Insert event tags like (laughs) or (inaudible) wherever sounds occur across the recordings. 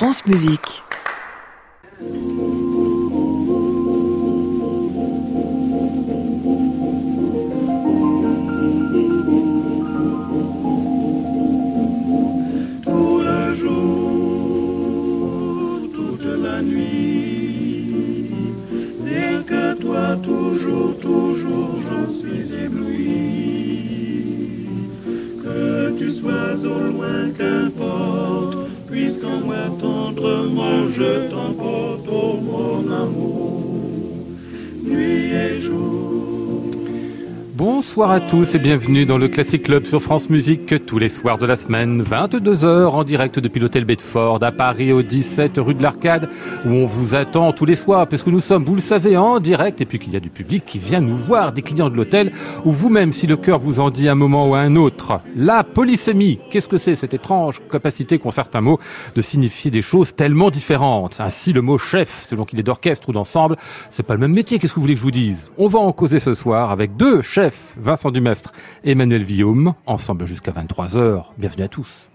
France Musique. Bonsoir à tous et bienvenue dans le Classic Club sur France Musique tous les soirs de la semaine, 22h en direct depuis l'hôtel Bedford à Paris au 17 rue de l'Arcade où on vous attend tous les soirs parce que nous sommes, vous le savez, en direct et puis qu'il y a du public qui vient nous voir, des clients de l'hôtel ou vous-même si le cœur vous en dit un moment ou un autre. La polysémie, qu'est-ce que c'est cette étrange capacité qu'ont certains mots de signifier des choses tellement différentes? Ainsi le mot chef, selon qu'il est d'orchestre ou d'ensemble, c'est pas le même métier, qu'est-ce que vous voulez que je vous dise? On va en causer ce soir avec deux chefs Vincent Dumestre, Emmanuel Villaume, ensemble jusqu'à 23h. Bienvenue à tous.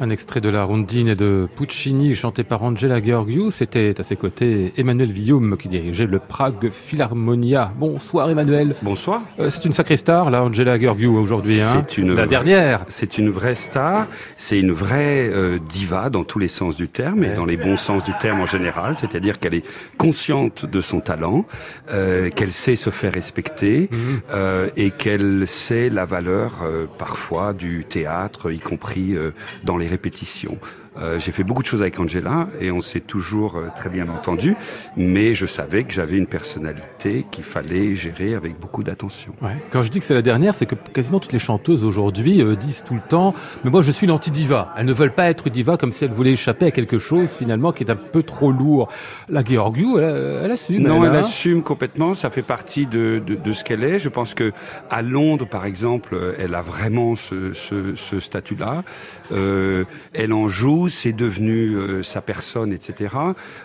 Un extrait de la rondine de Puccini chanté par Angela Georgiou. C'était à ses côtés Emmanuel Villaume qui dirigeait le Prague Philharmonia. Bonsoir Emmanuel. Bonsoir. Euh, c'est une sacrée star, là, Angela Georgiou aujourd'hui. Hein c'est une la dernière. C'est une vraie star. C'est une vraie euh, diva dans tous les sens du terme et dans les bons sens du terme en général. C'est-à-dire qu'elle est consciente de son talent, euh, qu'elle sait se faire respecter Mhm. euh, et qu'elle sait la valeur euh, parfois du théâtre, y compris euh, dans les répétitions. Euh, j'ai fait beaucoup de choses avec Angela et on s'est toujours euh, très bien entendu, mais je savais que j'avais une personnalité qu'il fallait gérer avec beaucoup d'attention. Ouais. Quand je dis que c'est la dernière, c'est que quasiment toutes les chanteuses aujourd'hui euh, disent tout le temps Mais moi je suis l'anti-diva. Elles ne veulent pas être diva comme si elles voulaient échapper à quelque chose finalement qui est un peu trop lourd. La Georgiou, elle, elle assume. Non, elle assume complètement. Ça fait partie de, de, de ce qu'elle est. Je pense que à Londres, par exemple, elle a vraiment ce, ce, ce statut-là. Euh, elle en joue c'est devenu euh, sa personne, etc.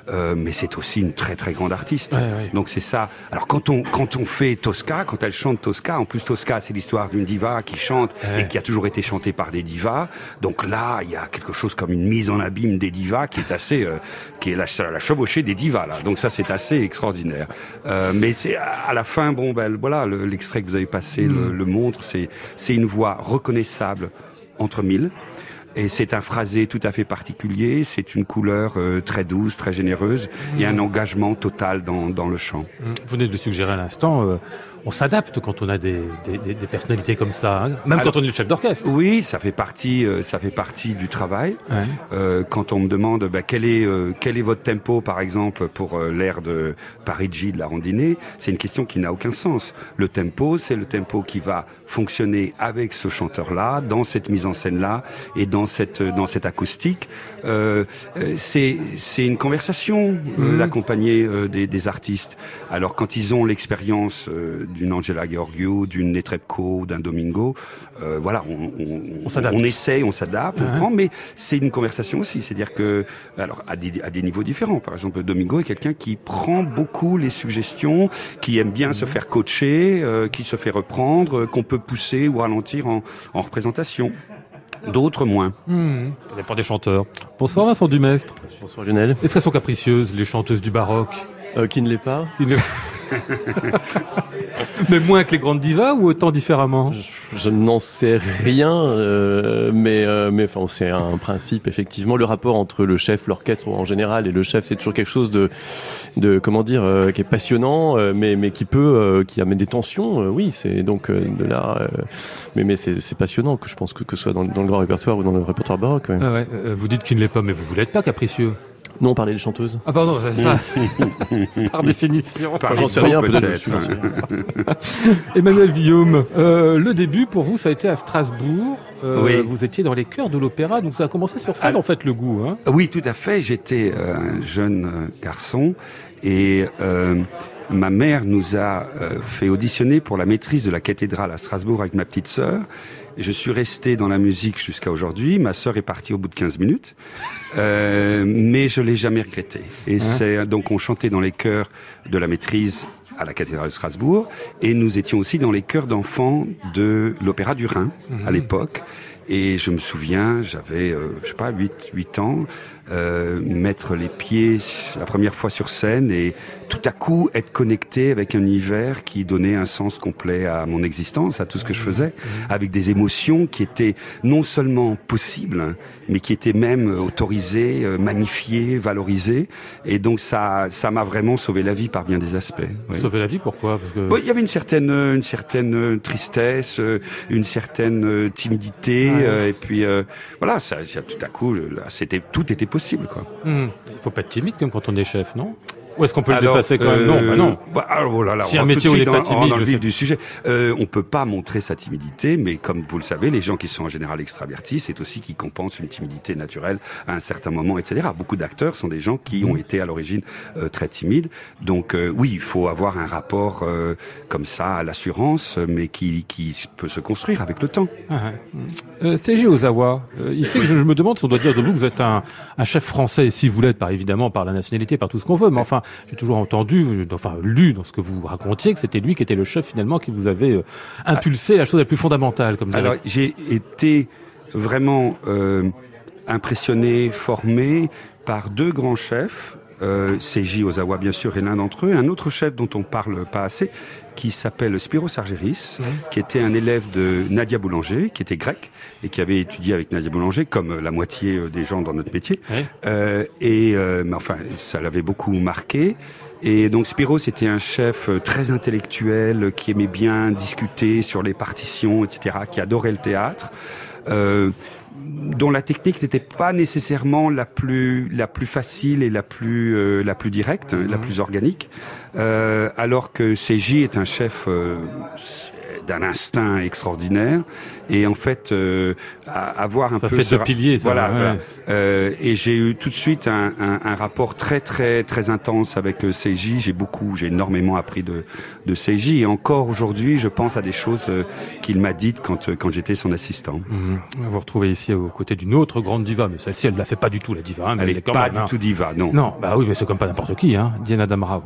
Euh, mais c'est aussi une très très grande artiste. Donc c'est ça. Alors quand on quand on fait Tosca, quand elle chante Tosca, en plus Tosca c'est l'histoire d'une diva qui chante et qui a toujours été chantée par des divas. Donc là il y a quelque chose comme une mise en abîme des divas qui est assez euh, qui est la, la chevauchée des divas là. Donc ça c'est assez extraordinaire. Euh, mais c'est à la fin bon ben voilà l'extrait que vous avez passé le, mm. le montre. C'est c'est une voix reconnaissable entre mille. Et c'est un phrasé tout à fait particulier, c'est une couleur euh, très douce, très généreuse, et un mm. engagement total dans, dans le chant. Mm. Vous venez de le suggérer à l'instant, euh, on s'adapte quand on a des, des, des personnalités comme ça, hein. même quand on est le chef d'orchestre. Oui, ça fait partie, euh, ça fait partie du travail. Euh, quand on me demande bah, quel est euh, quel est votre tempo, par exemple, pour euh, l'air de Parigi de la Rondinée, c'est une question qui n'a aucun sens. Le tempo, c'est le tempo qui va fonctionner avec ce chanteur-là, dans cette mise en scène-là et dans cette dans cette acoustique. c'est c'est une conversation, mmh. l'accompagner des, des artistes. Alors quand ils ont l'expérience d'une Angela Georgiou, d'une Netrebko, d'un Domingo. Euh, voilà, on, on, on, essaye, on s'adapte, on prend, mais c'est une conversation aussi. C'est-à-dire que, alors à des, à des, niveaux différents. Par exemple, Domingo est quelqu'un qui prend beaucoup les suggestions, qui aime bien se faire coacher, euh, qui se fait reprendre, euh, qu'on peut pousser ou ralentir en, en représentation. D'autres moins. Mmh. Ça dépend des chanteurs. Bonsoir Vincent Dumestre. Bonsoir Lionel. Est-ce qu'elles sont capricieuses, les chanteuses du baroque? Euh, Qui ne l'est pas? (laughs) Mais moins que les grandes divas ou autant différemment? Je, n'en sais rien, euh, mais euh, mais enfin c'est un principe effectivement. Le rapport entre le chef, l'orchestre en général et le chef, c'est toujours quelque chose de de comment dire euh, qui est passionnant, euh, mais mais qui peut euh, qui amène des tensions. oui, c'est donc de là, mais mais c'est passionnant que je pense que que ce soit dans, dans, le grand répertoire ou dans le répertoire baroque. Ouais. Ah ouais, vous dites qu'il ne l'est pas, mais vous voulez être pas capricieux. Non, on parlait des chanteuses. Ah pardon, c'est ça. (laughs) Par définition. Enfin, j'en sais rien, peut-être. (laughs) Emmanuel Guillaume, euh, le début pour vous, ça a été à Strasbourg. Euh, oui. Vous étiez dans les chœurs de l'opéra, donc ça a commencé sur scène, ah. en fait, le goût. Hein oui, tout à fait. J'étais euh, un jeune garçon et euh, ma mère nous a euh, fait auditionner pour la maîtrise de la cathédrale à Strasbourg avec ma petite sœur. Je suis resté dans la musique jusqu'à aujourd'hui. Ma sœur est partie au bout de 15 minutes, euh, mais je l'ai jamais regretté. Et hein c'est donc on chantait dans les chœurs de la maîtrise à la cathédrale de Strasbourg, et nous étions aussi dans les chœurs d'enfants de l'Opéra du Rhin à mhm. l'époque. Et je me souviens, j'avais, euh, je sais pas, 8, 8 ans, euh, mettre les pieds la première fois sur scène et tout à coup être connecté avec un univers qui donnait un sens complet à mon existence, à tout ce que je faisais, avec des émotions qui étaient non seulement possibles, mais qui étaient même autorisées, euh, magnifiées, valorisées. Et donc ça, ça m'a vraiment sauvé la vie par bien des aspects. Oui. Sauvé la vie, pourquoi? Parce que... Il y avait une certaine, une certaine tristesse, une certaine timidité, et puis voilà, ça, tout à coup, c'était tout était possible. Quoi. Mmh. Il faut pas être timide comme quand on est chef, non? Ou est-ce qu'on peut alors, le dépasser quand même? Non, bah non. Bah, alors, oh là là, si un métier où il n'est pas timide, dans le vif du sujet, euh, on peut pas montrer sa timidité, mais comme vous le savez, les gens qui sont en général extravertis, c'est aussi qui compensent une timidité naturelle à un certain moment, etc. Beaucoup d'acteurs sont des gens qui mmh. ont été à l'origine euh, très timides. Donc euh, oui, il faut avoir un rapport euh, comme ça à l'assurance, mais qui, qui peut se construire avec le temps. Ah, ouais. CG Ozawa, il fait que je, je, me demande si on doit dire de vous que vous êtes un, un chef français, si vous l'êtes, par évidemment par la nationalité, par tout ce qu'on veut, mais enfin j'ai toujours entendu, enfin lu dans ce que vous racontiez, que c'était lui qui était le chef finalement qui vous avait euh, impulsé la chose la plus fondamentale. Comme Alors j'ai été vraiment euh, impressionné, formé par deux grands chefs. Euh, Seiji Ozawa, bien sûr, est l'un d'entre eux. Un autre chef dont on parle pas assez, qui s'appelle Spiro Sargeris, mmh. qui était un élève de Nadia Boulanger, qui était grec et qui avait étudié avec Nadia Boulanger, comme la moitié euh, des gens dans notre métier. Euh, et euh, mais enfin, ça l'avait beaucoup marqué. Et donc Spiro, c'était un chef euh, très intellectuel, qui aimait bien discuter sur les partitions, etc., qui adorait le théâtre. Euh, dont la technique n'était pas nécessairement la plus la plus facile et la plus euh, la plus directe, mmh. la plus organique, euh, alors que CJ est un chef euh, d'un instinct extraordinaire. Et en fait, euh, avoir un ça peu fait ce pilier, ça, voilà. ouais. voilà. Euh, et j'ai eu tout de suite un, un, un, rapport très très très intense avec euh, Seiji. J'ai beaucoup, j'ai énormément appris de de Seiji. Et encore aujourd'hui, je pense à des choses euh, qu'il m'a dites quand euh, quand j'étais son assistant. Mmh. Vous retrouvez ici aux côtés d'une autre grande diva, mais celle-ci, elle la fait pas du tout la diva. Hein, elle, elle est pas même, du hein. tout diva, non. Non, bah oui, mais c'est comme pas n'importe qui, hein. Diana Damrao.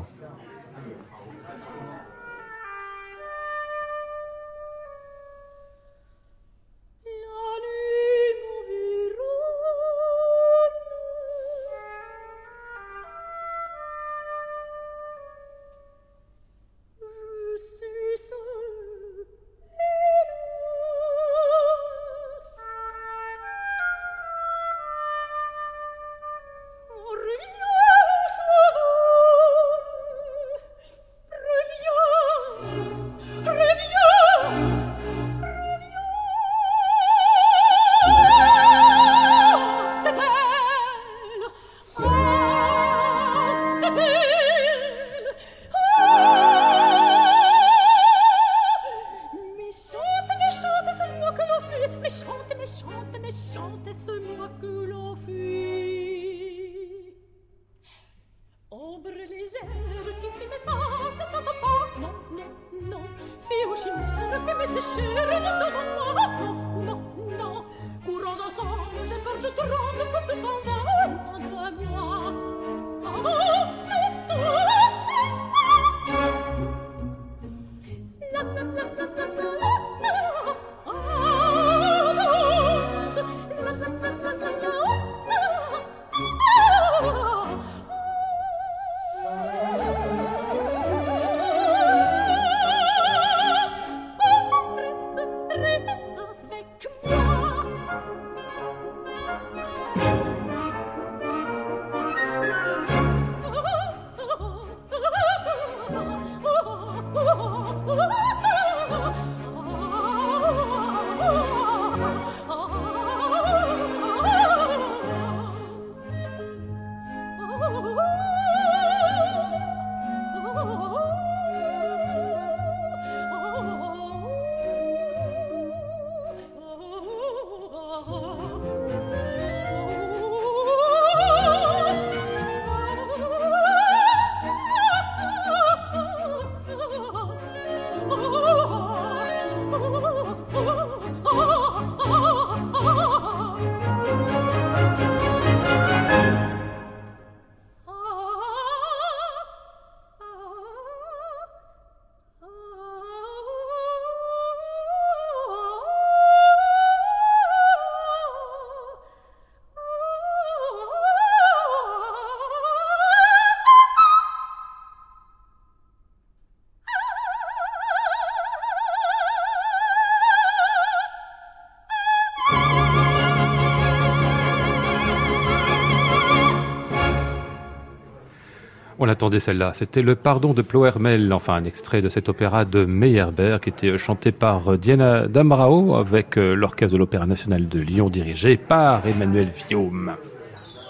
Attendait celle-là. C'était le Pardon de Ploermel, enfin un extrait de cet opéra de Meyerbeer qui était chanté par Diana Damrao avec l'orchestre de l'Opéra national de Lyon dirigé par Emmanuel Viaume.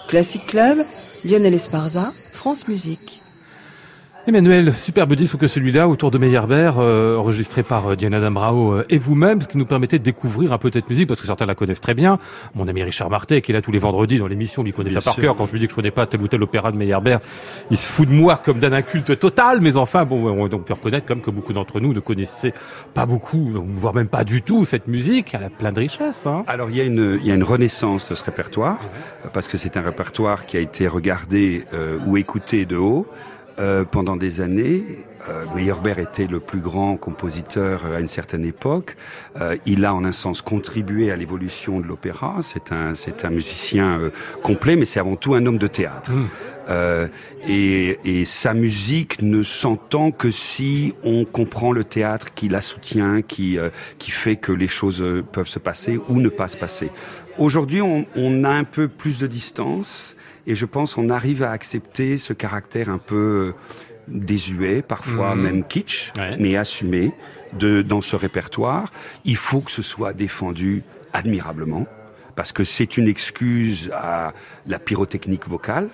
Classic Club, Lionel Esparza, France Musique. Emmanuel, superbe disque que celui-là, autour de Meyerbeer, euh, enregistré par euh, Diana Dambrao euh, et vous-même, ce qui nous permettait de découvrir un peu cette musique, parce que certains la connaissent très bien. Mon ami Richard Martet, qui est là tous les vendredis dans l'émission, lui connaît Bien ça par sûr. cœur. Quand je lui dis que je connais pas tel ou tel opéra de Meyerbeer, il se fout de moi comme d'un inculte total, mais enfin, bon, on, on peut reconnaître comme que beaucoup d'entre nous ne connaissaient pas beaucoup, voire même pas du tout cette musique. Elle a plein de richesses, hein. Alors il y a une il y a une renaissance de ce répertoire parce que c'est un répertoire qui a été regardé euh, ou écouté de haut euh, pendant des années. Euh, Meyerbeer était le plus grand compositeur euh, à une certaine époque. Euh, il a en un sens contribué à l'évolution de l'opéra. C'est un c'est un musicien euh, complet, mais c'est avant tout un homme de théâtre. Euh, et, et sa musique ne s'entend que si on comprend le théâtre qui la soutient, qui euh, qui fait que les choses peuvent se passer ou ne pas se passer. Aujourd'hui, on, on a un peu plus de distance et je pense qu'on arrive à accepter ce caractère un peu désuet, parfois Mhm. même kitsch, Ouais. mais assumé de dans ce répertoire. Il faut que ce soit défendu admirablement parce que c'est une excuse à la pyrotechnique vocale.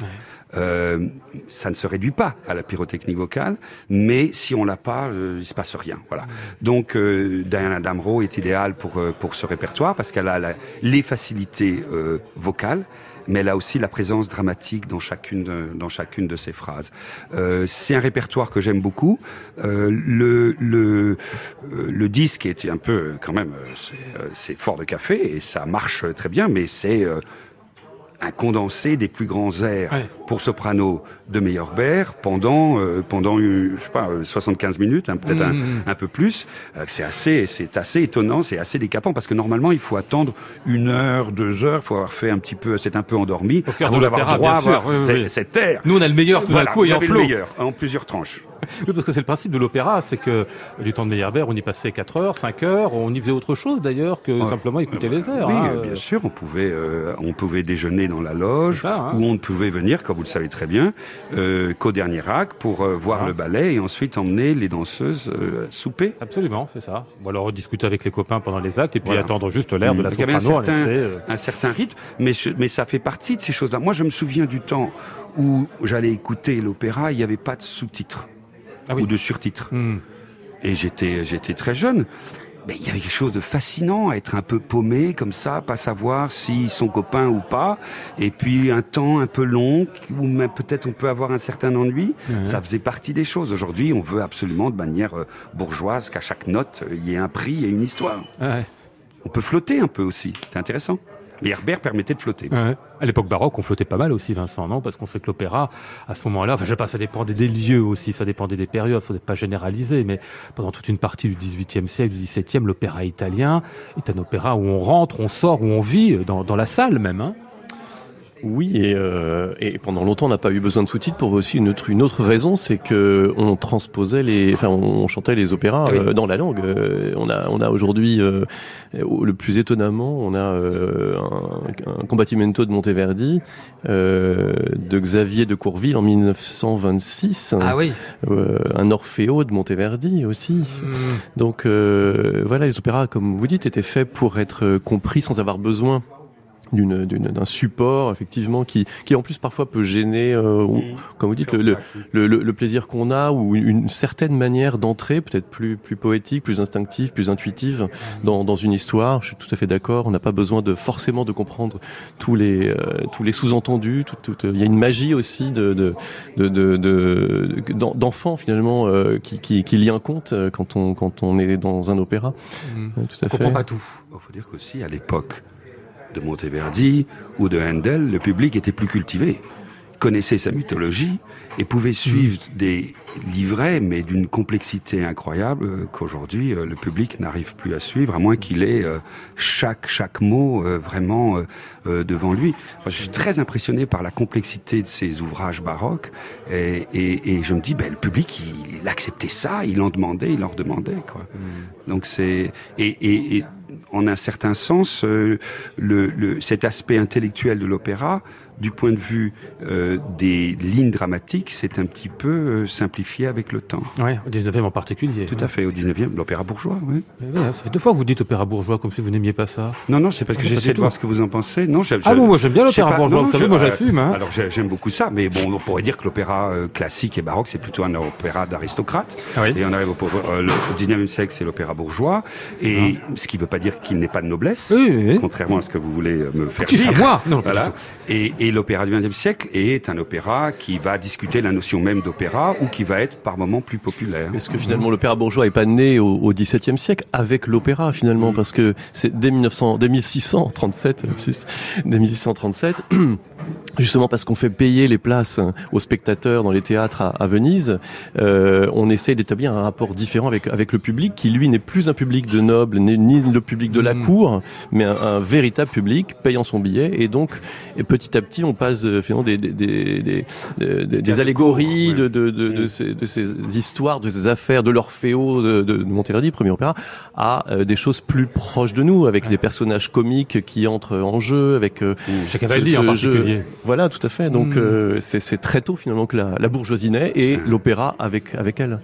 Euh, ça ne se réduit pas à la pyrotechnique vocale, mais si on l'a pas, euh, il se passe rien. Voilà. Donc euh, Diana Damro est idéale pour euh, pour ce répertoire parce qu'elle a la, les facilités euh, vocales, mais a aussi la présence dramatique dans chacune de, dans chacune de ses phrases. Euh, c'est un répertoire que j'aime beaucoup. Euh, le le euh, le disque est un peu quand même euh, c'est, euh, c'est fort de café et ça marche très bien, mais c'est un condensé des plus grands airs Ouais. pour soprano de Meyerbeer pendant euh, pendant euh, je sais pas euh, 75 minutes hein, peut-être Mhm. un, un peu plus Euh, c'est assez c'est assez étonnant c'est assez décapant parce que normalement il faut attendre une heure deux heures faut avoir fait un petit peu c'est un peu endormi avant d'avoir droit à bien sûr, voir oui, oui, ces- oui. cet air Nous, on a le meilleur tout voilà, d'un coup et en flot. en plusieurs tranches Oui, parce que c'est le principe de l'opéra, c'est que du temps de Meyerbeer, on y passait 4 heures, 5 heures, on y faisait autre chose d'ailleurs que Ouais. simplement écouter les airs. Oui, hein, bien sûr, on pouvait, euh, on pouvait déjeuner dans la loge, ça, hein. ou on ne pouvait venir, comme vous le savez très bien, euh, qu'au dernier acte pour euh, voir Ah. le ballet et ensuite emmener les danseuses euh, souper. Absolument, c'est ça. Ou alors discuter avec les copains pendant les actes et puis Voilà. attendre juste l'air de la Donc, il y avait un soprano. certain- effet, euh. un certain rythme, mais ça fait partie de ces choses-là. Moi, je me souviens du temps où j'allais écouter l'opéra, il n'y avait pas de sous-titres Ah oui. ou de surtitres. Hmm. Et j'étais, j'étais très jeune. Mais il y avait quelque chose de fascinant à être un peu paumé comme ça, pas savoir s'ils sont copains ou pas. Et puis un temps un peu long, où même peut-être on peut avoir un certain ennui. Ça faisait partie des choses. Aujourd'hui, on veut absolument de manière euh, bourgeoise qu'à chaque note, il y ait un prix et une histoire. Ouais. On peut flotter un peu aussi. C'était intéressant. Et Herbert permettait de flotter. Ouais. À l'époque baroque, on flottait pas mal aussi, Vincent, non? Parce qu'on sait que l'opéra, à ce moment-là, enfin, je sais pas, ça dépendait des lieux aussi, ça dépendait des périodes, faudrait pas généraliser, mais pendant toute une partie du XVIIIe siècle, du XVIIe, l'opéra italien est un opéra où on rentre, on sort, où on vit, dans, dans la salle même. Hein Oui, et, euh, et pendant longtemps, on n'a pas eu besoin de sous-titres pour aussi une autre, une autre raison, c'est que on transposait les, enfin, on chantait les opéras Ah oui. euh, dans la langue. Euh, on a, on a aujourd'hui, euh, le plus étonnamment, on a euh, un, un combattimento de Monteverdi, euh, de Xavier de Courville en 1926, oui euh, un Orfeo de Monteverdi aussi. Hmm. Donc euh, voilà, les opéras, comme vous dites, étaient faits pour être compris sans avoir besoin d'un support effectivement qui qui en plus parfois peut gêner euh, ou, comme vous dites le, le, le, le- plaisir qu'on a ou une certaine manière d'entrer peut-être plus plus poétique plus instinctive plus intuitive dans, dans une histoire. Je suis tout à fait d'accord. On n'a pas besoin de forcément de comprendre tous les euh, tous les sous-entendus. Tout, tout- il y a une magie aussi de de de de- finalement euh, qui, qui qui lie un conte euh, quand on quand on est dans un opéra. Euh, tout à On comprend fait. pas tout. Il faut dire qu'aussi, à l'époque de Monteverdi ou de Handel, le public était plus cultivé, connaissait sa mythologie et pouvait suivre des livrets, mais d'une complexité incroyable euh, qu'aujourd'hui euh, le public n'arrive plus à suivre, à moins qu'il ait euh, chaque chaque mot vraiment devant lui. Moi, je suis très impressionné par la complexité de ces ouvrages baroques et, et, et je me dis, ben, le public, il, il acceptait ça, il en demandait, il en redemandait. Quoi. Donc c'est et, et, et en un certain sens, euh, le, le, cet aspect intellectuel de l'opéra, du point de vue euh, des lignes dramatiques, c'est un petit peu euh, simplifié avec le temps. Ouais, au 19e en particulier. Tout à fait, au 19e, l'opéra bourgeois, oui. Ouais, ça fait deux fois que vous dites opéra bourgeois comme si vous n'aimiez pas ça. Non, non, c'est parce que Ah, j'essaie de tout. voir ce que vous en pensez. Non, Ah non, moi j'aime bien l'opéra bourgeois, non, vous savez, moi j'assume. Hein. Alors j'ai- j'aime beaucoup ça, mais bon, on pourrait dire que l'opéra euh, classique et baroque, c'est plutôt un opéra d'aristocrate. Ah oui. Et on arrive au, le- au 19e siècle, c'est l'opéra bourgeois. Et ce qui ne veut pas dire qu'il n'est pas de noblesse, Oui, oui, oui. contrairement à ce que vous voulez me faire dire. moi Non, Voilà. Et, et l'opéra du XXe siècle est un opéra qui va discuter la notion même d'opéra ou qui va être par moments plus populaire. Est-ce que finalement l'opéra bourgeois est pas né au, XVIIe siècle avec l'opéra finalement? Parce que c'est dès 1900, dès 1637, lapsus, dès 1637, (clears throat) justement parce qu'on fait payer les places aux spectateurs dans les théâtres à, à Venise, euh, on essaye d'établir un rapport différent avec avec le public qui lui n'est plus un public de nobles ni, le public de la Mhm. cour, mais un, un véritable public payant son billet et donc et petit à petit on passe euh, finalement des des des, des, des- allégories ouais. de, de, de, de, Mm. ces, de ces histoires, de ces affaires, de l'Orfeo de, de, de Monteverdi, premier opéra, à euh, des choses plus proches de nous, avec des personnages comiques qui entrent en jeu, avec euh, Chez Cavalli en jeu. Voilà, tout à fait. Donc Mm. euh, c'est très tôt finalement que la, la bourgeoisie naît et l'opéra avec avec elle.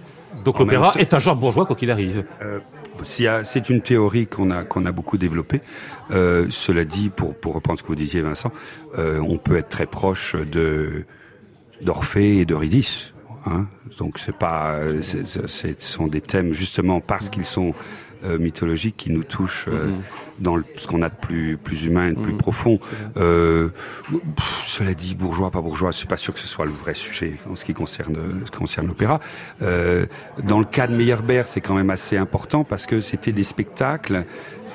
Donc même l'opéra est un genre bourgeois quoi qu'il arrive. Euh, C'est une théorie qu'on a qu'on a beaucoup développée. Euh, cela dit, pour pour reprendre ce que vous disiez, Vincent, euh, on peut être très proche de d'Orphée et d'Eurydice. Hein Donc c'est pas, ce sont des thèmes justement parce qu'ils sont euh, mythologiques qui nous touchent euh, dans ce qu'on a de plus plus humain et de plus mhm. profond. Euh, cela dit, bourgeois, pas bourgeois, je suis pas sûr que ce soit le vrai sujet en ce qui concerne ce qui concerne l'opéra. Euh, dans le cas de Meyerbeer, c'est quand même assez important parce que c'était des spectacles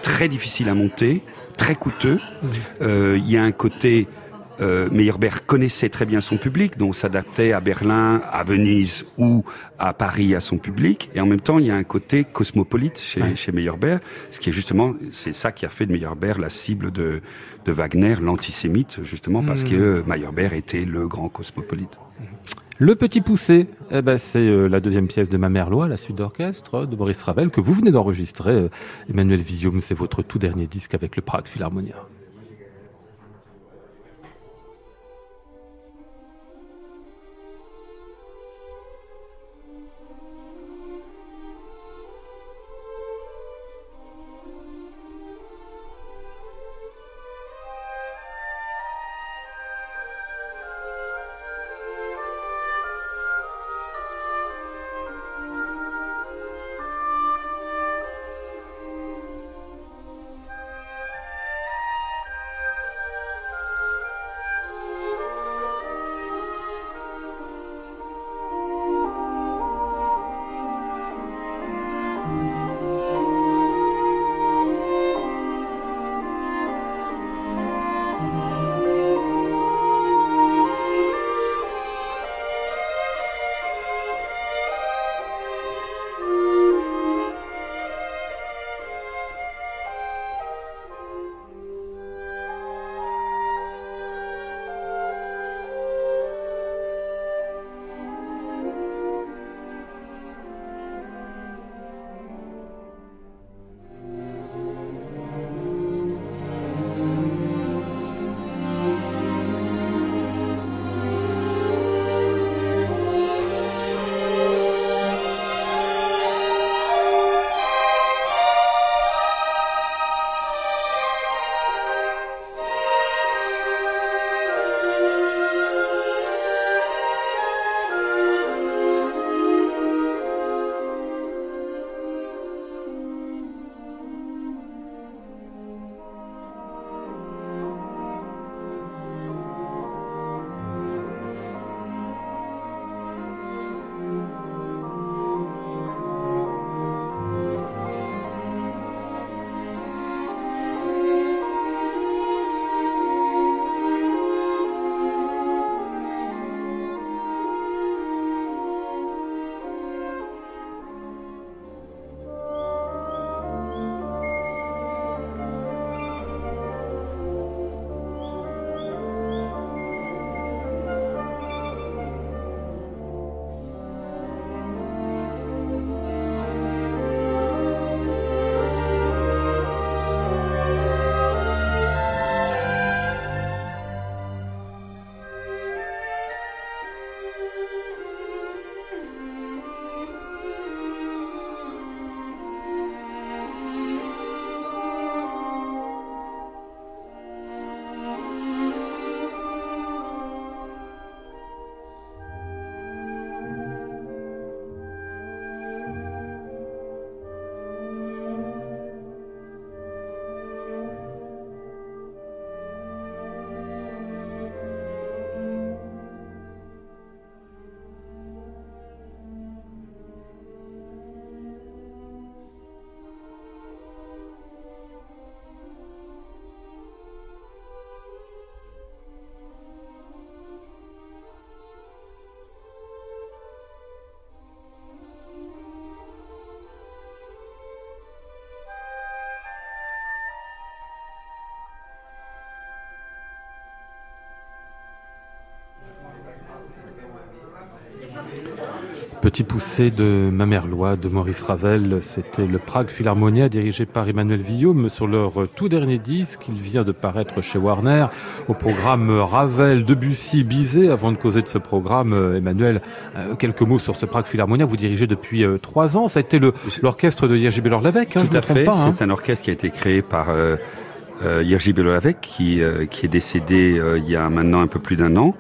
très difficiles à monter, très coûteux. Mhm. Euh, il y a un côté euh, Meyerbeer connaissait très bien son public, donc s'adaptait à Berlin, à Venise ou à Paris à son public. Et en même temps, il y a un côté cosmopolite chez, chez Meyerbeer, ce qui est justement, c'est ça qui a fait de Meyerbeer la cible de, de Wagner, l'antisémite, justement parce mmh. que Meyerbeer était le grand cosmopolite. Le Petit Poussé, eh ben, c'est euh, la deuxième pièce de Ma mère Loi, la suite d'orchestre de Maurice Ravel, que vous venez d'enregistrer. Euh, Emmanuel Visium, c'est votre tout dernier disque avec le Prague Philharmonia. Petit poussé de Mamerlois de Maurice Ravel, c'était le Prague Philharmonia dirigé par Emmanuel Villaume sur leur tout dernier disque. Il vient de paraître chez Warner au programme Ravel, Debussy, Bizet. Avant de causer de ce programme, Emmanuel, euh, quelques mots sur ce Prague Philharmonia. Vous dirigez depuis euh, trois ans. Ça a été l'orchestre de Jerzy Bellor-Lavec. Hein, tout à fait. Hein. C'est un orchestre qui a été créé par euh, euh, Jerzy qui, euh, qui est décédé euh, il y a maintenant un peu plus d'un an.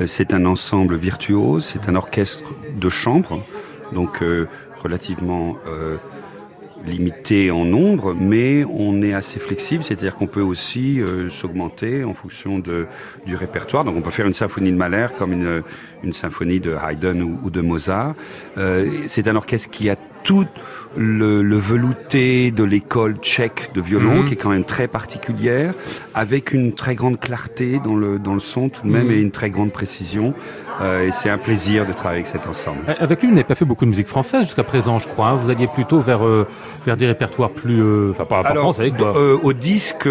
Euh, c'est un ensemble virtuose, c'est un orchestre de chambre, donc relativement limité en nombre, mais on est assez flexible, c'est-à-dire qu'on peut aussi s'augmenter en fonction de, du répertoire. Donc on peut faire une symphonie de Mahler comme une, une symphonie de Haydn ou, ou de Mozart. c'est un orchestre qui a tout le, le velouté de l'école tchèque de violon, mhm. qui est quand même très particulière, avec une très grande clarté dans le, dans le son tout de même mhm. et une très grande précision. Euh, et c'est un plaisir de travailler avec cet ensemble. Euh, avec lui, vous n'avez pas fait beaucoup de musique française jusqu'à présent, je crois. Hein. Vous alliez plutôt vers, euh, vers des répertoires plus... Enfin, pas, pas français, quoi. au disque,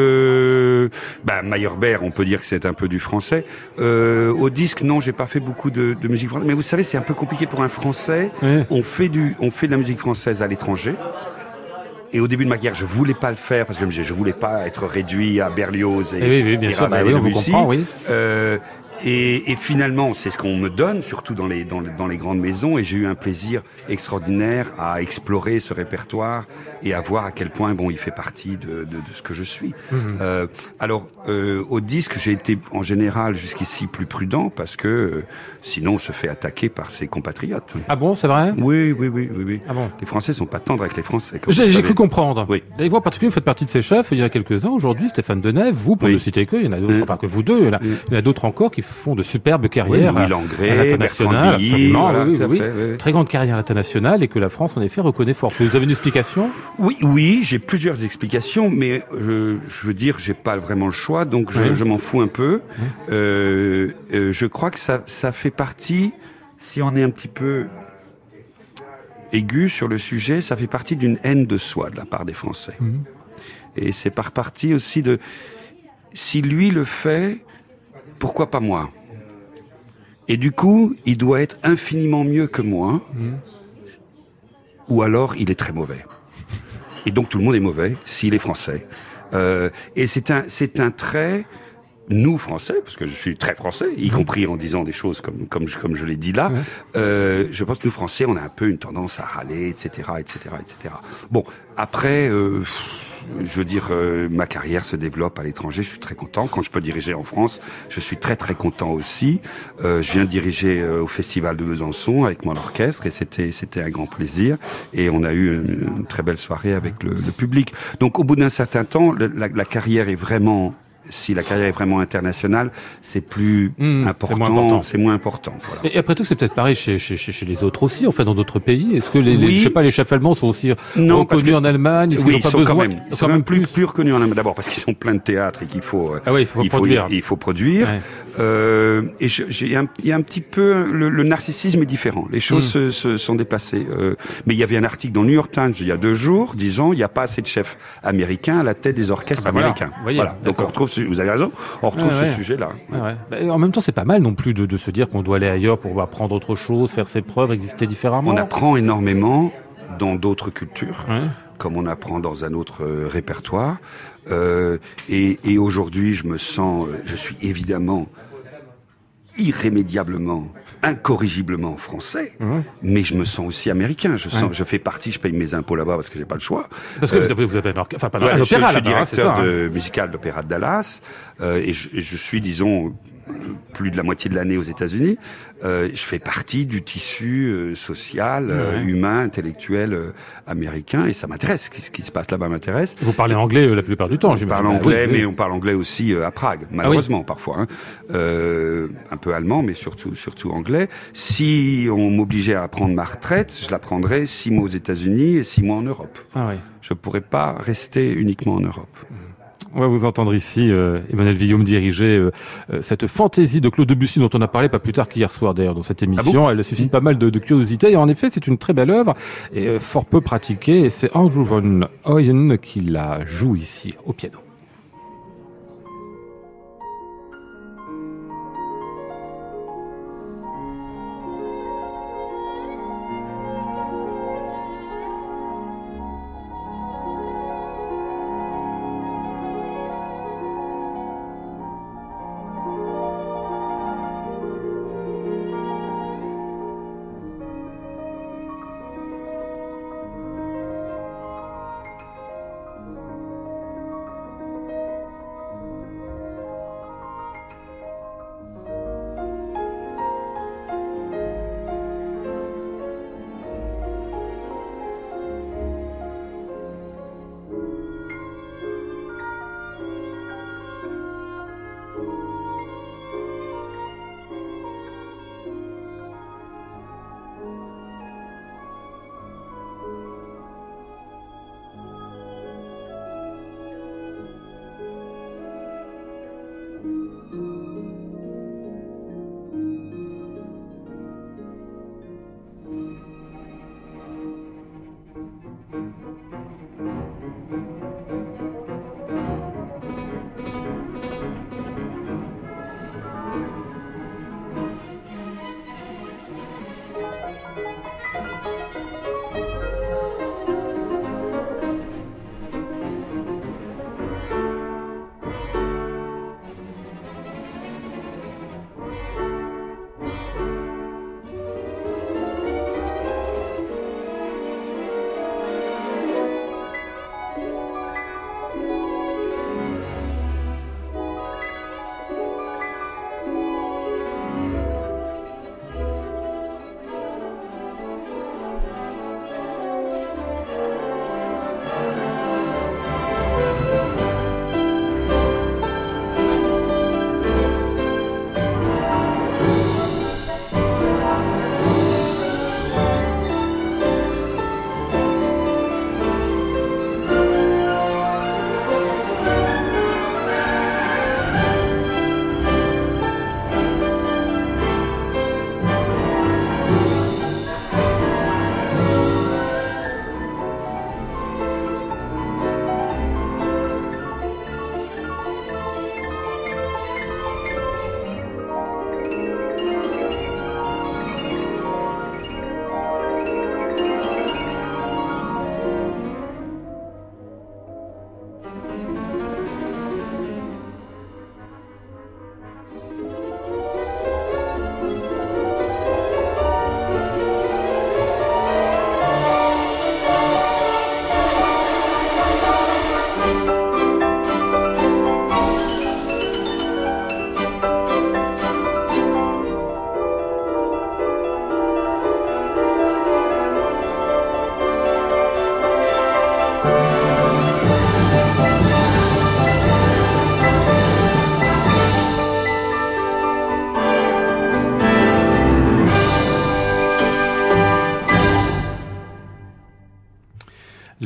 bah, Meyerbeer, on peut dire que c'est un peu du français. au disque, non, j'ai pas fait beaucoup de, de musique française. Mais vous savez, c'est un peu compliqué pour un Français. On, fait du, on fait de la musique française à l'étranger. Et au début de ma carrière, je voulais pas le faire parce que je voulais pas être réduit à Berlioz et, et eh oui, oui, bien sûr, bah oui, on vous comprend, oui. Euh, et, et, finalement, c'est ce qu'on me donne, surtout dans les, dans, dans les grandes maisons, et j'ai eu un plaisir extraordinaire à explorer ce répertoire et à voir à quel point bon, il fait partie de, de, de ce que je suis. Mhm. Euh, alors, euh, au disque, j'ai été en général jusqu'ici plus prudent parce que euh, sinon on se fait attaquer par ses compatriotes. Ah bon, c'est vrai? Oui, oui, oui, oui. oui. Ah bon les Français sont pas tendres avec les Français. J'ai cru comprendre. Oui. Vous, en particulier, vous faites partie de ces chefs il y a quelques-uns. Aujourd'hui, Stéphane Deneuve, vous, pour ne citer que, il y en a d'autres, enfin que vous deux, il y en a, a d'autres encore qui font de superbes carrières oui, à l'international. Voilà, oui, oui, oui. Très grande carrière internationale et que la France en effet reconnaît fort. Vous avez une explication? Oui, oui, j'ai plusieurs explications, mais je, je veux dire, j'ai pas vraiment le choix, donc je, je m'en fous un peu. Euh, euh, je crois que ça, ça fait partie, si on est un petit peu aigu sur le sujet, ça fait partie d'une haine de soi de la part des Français. Mhm. Et c'est par partie aussi de, si lui le fait, pourquoi pas moi? Et du coup, il doit être infiniment mieux que moi, mmh. ou alors il est très mauvais. Et donc tout le monde est mauvais s'il est français. Euh, et c'est un, c'est un trait nous français, parce que je suis très français, y mmh. compris en disant des choses comme comme je, comme je l'ai dit là, euh, je pense que nous français, on a un peu une tendance à râler, etc., etc., etc. Bon, après, euh, je veux dire, euh, ma carrière se développe à l'étranger. Je suis très content. Quand je peux diriger en France, je suis très très content aussi. Euh, je viens de diriger euh, au Festival de Besançon avec mon orchestre et c'était c'était un grand plaisir. Et on a eu une, très belle soirée avec le, le, public. Donc au bout d'un certain temps, la, la carrière est vraiment si la carrière est vraiment internationale, c'est plus mmh, important, c'est moins important. Voilà. Et après tout, c'est peut-être pareil chez, chez, chez, les autres aussi, en fait, dans d'autres pays. Est-ce que les, les, je sais pas, les chefs allemands sont aussi non, reconnus que, en Allemagne? Oui, ils, sont quand même, ils sont quand même plus, plus? reconnus en Allemagne. D'abord parce qu'ils sont plein de théâtres et qu'il faut, ah oui, il faut, produire. Il faut produire. Ouais. Euh, et il y, a un petit peu le, le, narcissisme est différent. Les choses mmh. se, se, sont déplacées. Euh, mais il y avait un article dans le New York Times il y a deux jours disant il n'y a pas assez de chefs américains à la tête des orchestres ah bah américains. Voilà. Donc on retrouve, vous avez raison, on retrouve ouais, ce sujet-là. Ouais. En même temps, c'est pas mal non plus de, de se dire qu'on doit aller ailleurs pour apprendre autre chose, faire ses preuves, exister différemment. On apprend énormément dans d'autres cultures, comme on apprend dans un autre euh, répertoire. Euh, et, et aujourd'hui, je me sens, euh, je suis évidemment irrémédiablement, incorrigiblement français, mmh. mais je me sens aussi américain. Je sens, ouais. je fais partie, je paye mes impôts là-bas parce que j'ai pas le choix. Parce que euh, vous avez un, enfin, pas ouais, un opéra je, je suis hein, directeur ça, de, hein. musical d'opéra de Dallas euh, et, je, et je suis, disons, plus de la moitié de l'année aux États-Unis. Euh, je fais partie du tissu euh, social, euh, ouais. humain, intellectuel américain, et ça m'intéresse. Ce qui se passe là-bas m'intéresse. Vous parlez anglais la plupart du temps, j'imagine. On parle anglais, oui, mais on parle anglais aussi à Prague, malheureusement ah oui. parfois. Hein. un peu allemand, mais surtout surtout anglais. Si on m'obligeait à prendre ma retraite, je la prendrais six mois aux États-Unis et six mois en Europe. Ah. Je pourrais pas rester uniquement en Europe. On va vous entendre ici, euh, Emmanuel Villaume, diriger euh, euh, cette fantaisie de Claude Debussy dont on a parlé pas plus tard qu'hier soir d'ailleurs dans cette émission. Ah bon? Elle suscite pas mal de, de, curiosité et en effet c'est une très belle œuvre et euh, fort peu pratiquée et c'est Andrew von Oyen qui la joue ici au piano.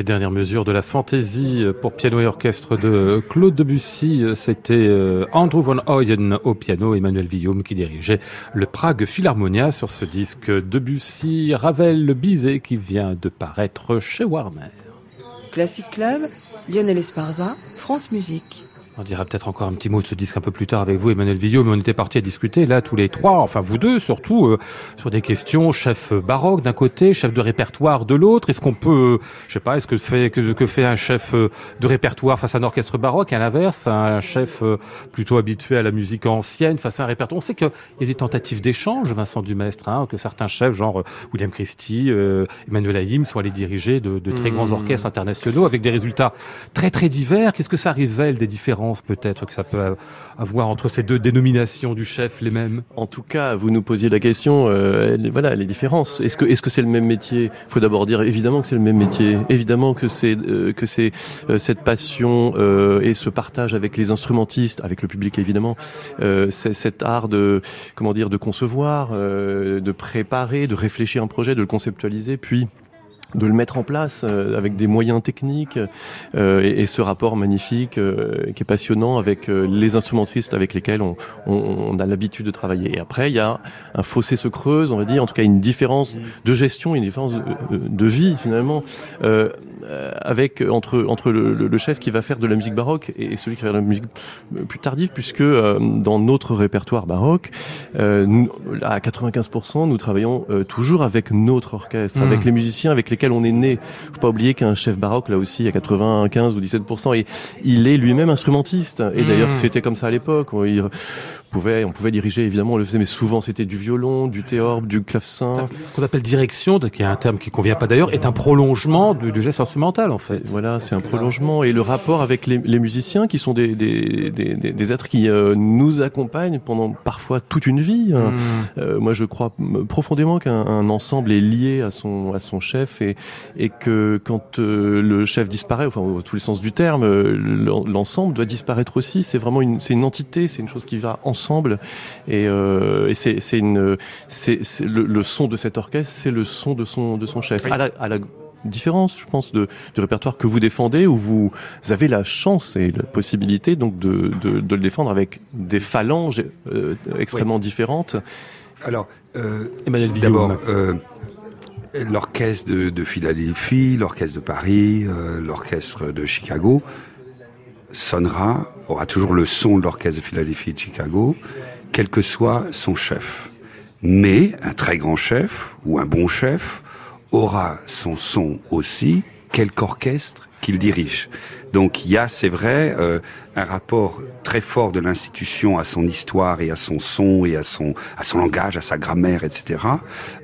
Dernières mesures de la fantaisie pour piano et orchestre de Claude Debussy, c'était euh, Andrew von Oyen au piano, Emmanuel Villaume qui dirigeait le Prague Philharmonia sur ce disque Debussy, Ravel, Bizet qui vient de paraître chez Warner. Classic Club, Lionel Esparza, France Musique. On dira peut-être encore un petit mot de ce disque un peu plus tard avec vous, Emmanuel Villot, mais on était parti à discuter là tous les trois, enfin vous deux surtout, euh, sur des questions chef baroque d'un côté, chef de répertoire de l'autre. Est-ce qu'on peut, euh, je sais pas, est-ce que fait que, que, fait un chef euh, de répertoire face à un orchestre baroque, à l'inverse, un chef plutôt habitué à la musique ancienne face à un répertoire? On sait qu'il y a des tentatives d'échange, Vincent Dumestre, hein, que certains chefs, genre William Christie, Emmanuel Haïm, sont allés diriger de, de très grands mmh. orchestres internationaux avec des résultats très très divers. Qu'est-ce que ça révèle des différents peut-être que ça peut avoir entre ces deux dénominations du chef les mêmes? En tout cas, vous nous posiez la question, euh, voilà, les différences. Est-ce que est-ce que c'est le même métier? Il faut d'abord dire évidemment que c'est le même métier, évidemment que c'est euh, euh, cette passion et ce partage avec les instrumentistes, avec le public évidemment, c'est cet art de comment dire de concevoir, de préparer, de réfléchir un projet, de le conceptualiser, puis de le mettre en place euh, avec des moyens techniques euh, et, et, ce rapport magnifique euh, qui est passionnant avec les instrumentistes avec lesquels on, on, on a l'habitude de travailler. Et après, il y a un fossé se creuse, on va dire, en tout cas une différence de gestion, une différence de, de vie finalement avec entre entre le, le, chef qui va faire de la musique baroque et celui qui va faire de la musique plus tardive, puisque dans notre répertoire baroque, nous, à 95%, nous travaillons toujours avec notre orchestre, mmh. avec les musiciens avec les on est né. Faut pas oublier qu'un chef baroque, là aussi, à 95 ou 17%, et il est lui-même instrumentiste. Et d'ailleurs, hmm. c'était comme ça à l'époque. Pouvait, on pouvait diriger, évidemment, on le faisait, mais souvent c'était du violon, du théorbe, du clavecin. Ce qu'on appelle direction, qui est un terme qui convient pas d'ailleurs, est un prolongement du, geste instrumental, en fait. Voilà, c'est un prolongement. Et le rapport avec les, musiciens, qui sont des, des, des, des êtres qui euh, nous accompagnent pendant parfois toute une vie. Hein. Hmm. Euh, moi, je crois profondément qu'un ensemble est lié à son, à son chef et, et que quand euh, le chef disparaît, enfin, dans tous les sens du terme, l'ensemble doit disparaître aussi. C'est vraiment une, c'est une entité, c'est une chose qui va ensemble ensemble. Et, euh, et c'est une, c'est le, le, son de cet orchestre, c'est le son de son de son chef. À, la, à la différence, je pense, de, du répertoire que vous défendez, où vous avez la chance et la possibilité donc de, de, de le défendre avec des phalanges euh, extrêmement différentes. Alors, euh, d'abord, euh, l'orchestre de, de, Philadelphie, l'orchestre de Paris, euh, l'orchestre de Chicago sonnera aura toujours le son de l'orchestre de Philadelphie de Chicago, quel que soit son chef. Mais un très grand chef ou un bon chef aura son son aussi, quelque orchestre qu'il dirige. Donc il y a, c'est vrai, euh, un rapport très fort de l'institution à son histoire et à son son et à son à son langage, à sa grammaire, etc.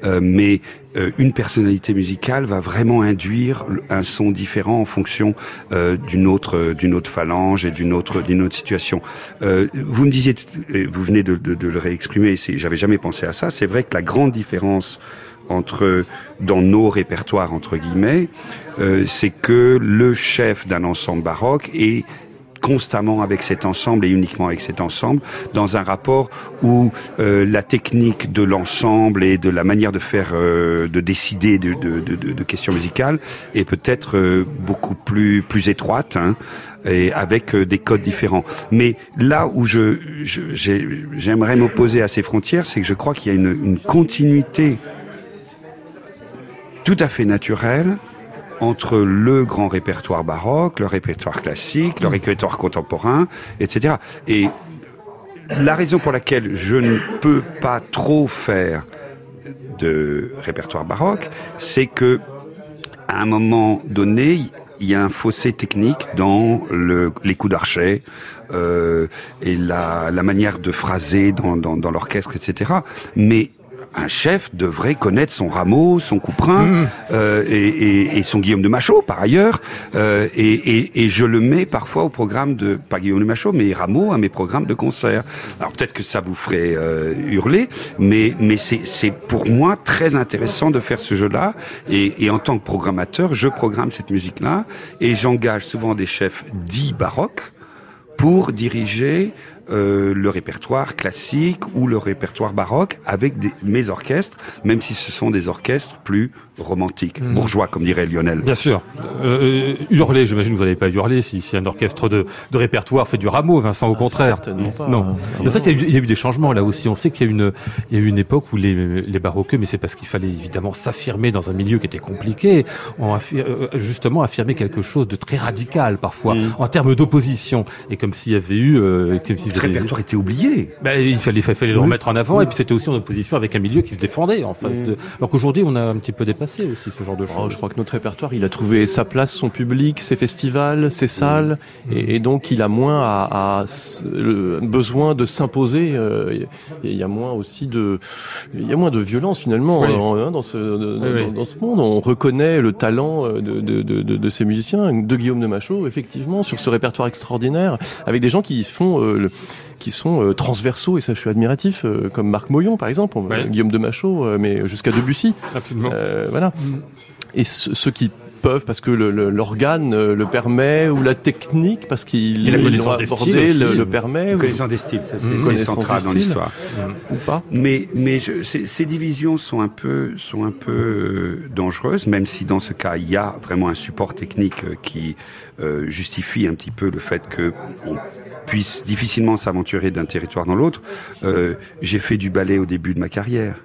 Euh, mais euh, une personnalité musicale va vraiment induire un son différent en fonction euh, d'une autre d'une autre phalange et d'une autre d'une autre situation. vous me disiez, vous venez de, de, de le réexprimer, j'avais jamais pensé à ça. C'est vrai que la grande différence entre dans nos répertoires entre guillemets, euh, c'est que le chef d'un ensemble baroque est constamment avec cet ensemble et uniquement avec cet ensemble, dans un rapport où euh, la technique de l'ensemble et de la manière de faire, euh, de décider de, questions musicales est peut-être beaucoup plus plus étroite. Hein, et avec des codes différents. Mais là où je j'aimerais m'opposer à ces frontières, c'est que je crois qu'il y a une continuité tout à fait naturel entre le grand répertoire baroque, le répertoire classique, le répertoire contemporain, etc. Et la raison pour laquelle je ne peux pas trop faire de répertoire baroque, c'est que à un moment donné, il y a un fossé technique dans le, les coups d'archet euh, et la, la, manière de phraser dans, dans, dans l'orchestre, etc. Mais un chef devrait connaître son Rameau, son Couperin mmh. euh, et, et, et, son Guillaume de Machaut par ailleurs. Euh, et, et, je le mets parfois au programme de pas Guillaume de Machaut, mais Rameau à mes programmes de concert. Alors peut-être que ça vous ferait euh, hurler, mais mais c'est pour moi très intéressant de faire ce jeu-là. Et, et en tant que programmateur, je programme cette musique-là et j'engage souvent des chefs dits baroques pour diriger euh, le répertoire classique ou le répertoire baroque avec des, mes orchestres, même si ce sont des orchestres plus romantiques, Mhm. bourgeois, comme dirait Lionel. Bien sûr. Euh, hurler, j'imagine que vous n'allez pas hurler si, si un orchestre de, de répertoire fait du rameau, Vincent, au contraire. Certainement pas. Non. C'est vrai qu'il y, a eu- il y a eu des changements là aussi. On sait qu'il y a eu une, il y a eu une époque où les, les baroqueux, mais c'est parce qu'il fallait évidemment s'affirmer dans un milieu qui était compliqué, ont affi- euh, justement affirmer quelque chose de très radical parfois, Mm. en termes d'opposition. Et comme s'il y avait eu... Euh, comme s'ils Ce répertoire était oublié. Ben, il fallait, il fallait le remettre en avant, et puis c'était aussi en opposition avec un milieu qui se défendait en face de. Alors qu'aujourd'hui, on a un petit peu dépassé aussi ce genre de Oh, je crois que notre répertoire, il a trouvé sa place, son public, ses festivals, ses salles, et, et donc il a moins à, à s- le besoin de s'imposer. euh, et il y a moins aussi de, il y a moins de violence finalement Oui. hein, dans, ce, de- Oui, oui. dans, dans ce monde. On reconnaît le talent euh, de, de, de, de- de ces musiciens, de Guillaume de Machaut, effectivement, sur ce répertoire extraordinaire, avec des gens qui font euh, le- qui sont euh, transversaux et ça je suis admiratif euh, comme Marc Moyon par exemple Ouais. Guillaume de Machaut euh, mais jusqu'à Debussy Absolument. euh, voilà. Et ce- ceux qui peuvent parce que le- le- l'organe le permet ou la technique parce qu'ils Et la connaissance l'ont des abordé styles aussi. le, le permet ou, Connaissance des styles, ça, c'est Mmh. central dans l'histoire. ou pas. Mais mais je, ces, ces divisions sont un peu sont un peu euh, dangereuses, même si dans ce cas il y a vraiment un support technique euh, qui euh, justifie un petit peu le fait que on puisse difficilement s'aventurer d'un territoire dans l'autre. Euh, J'ai fait du ballet au début de ma carrière.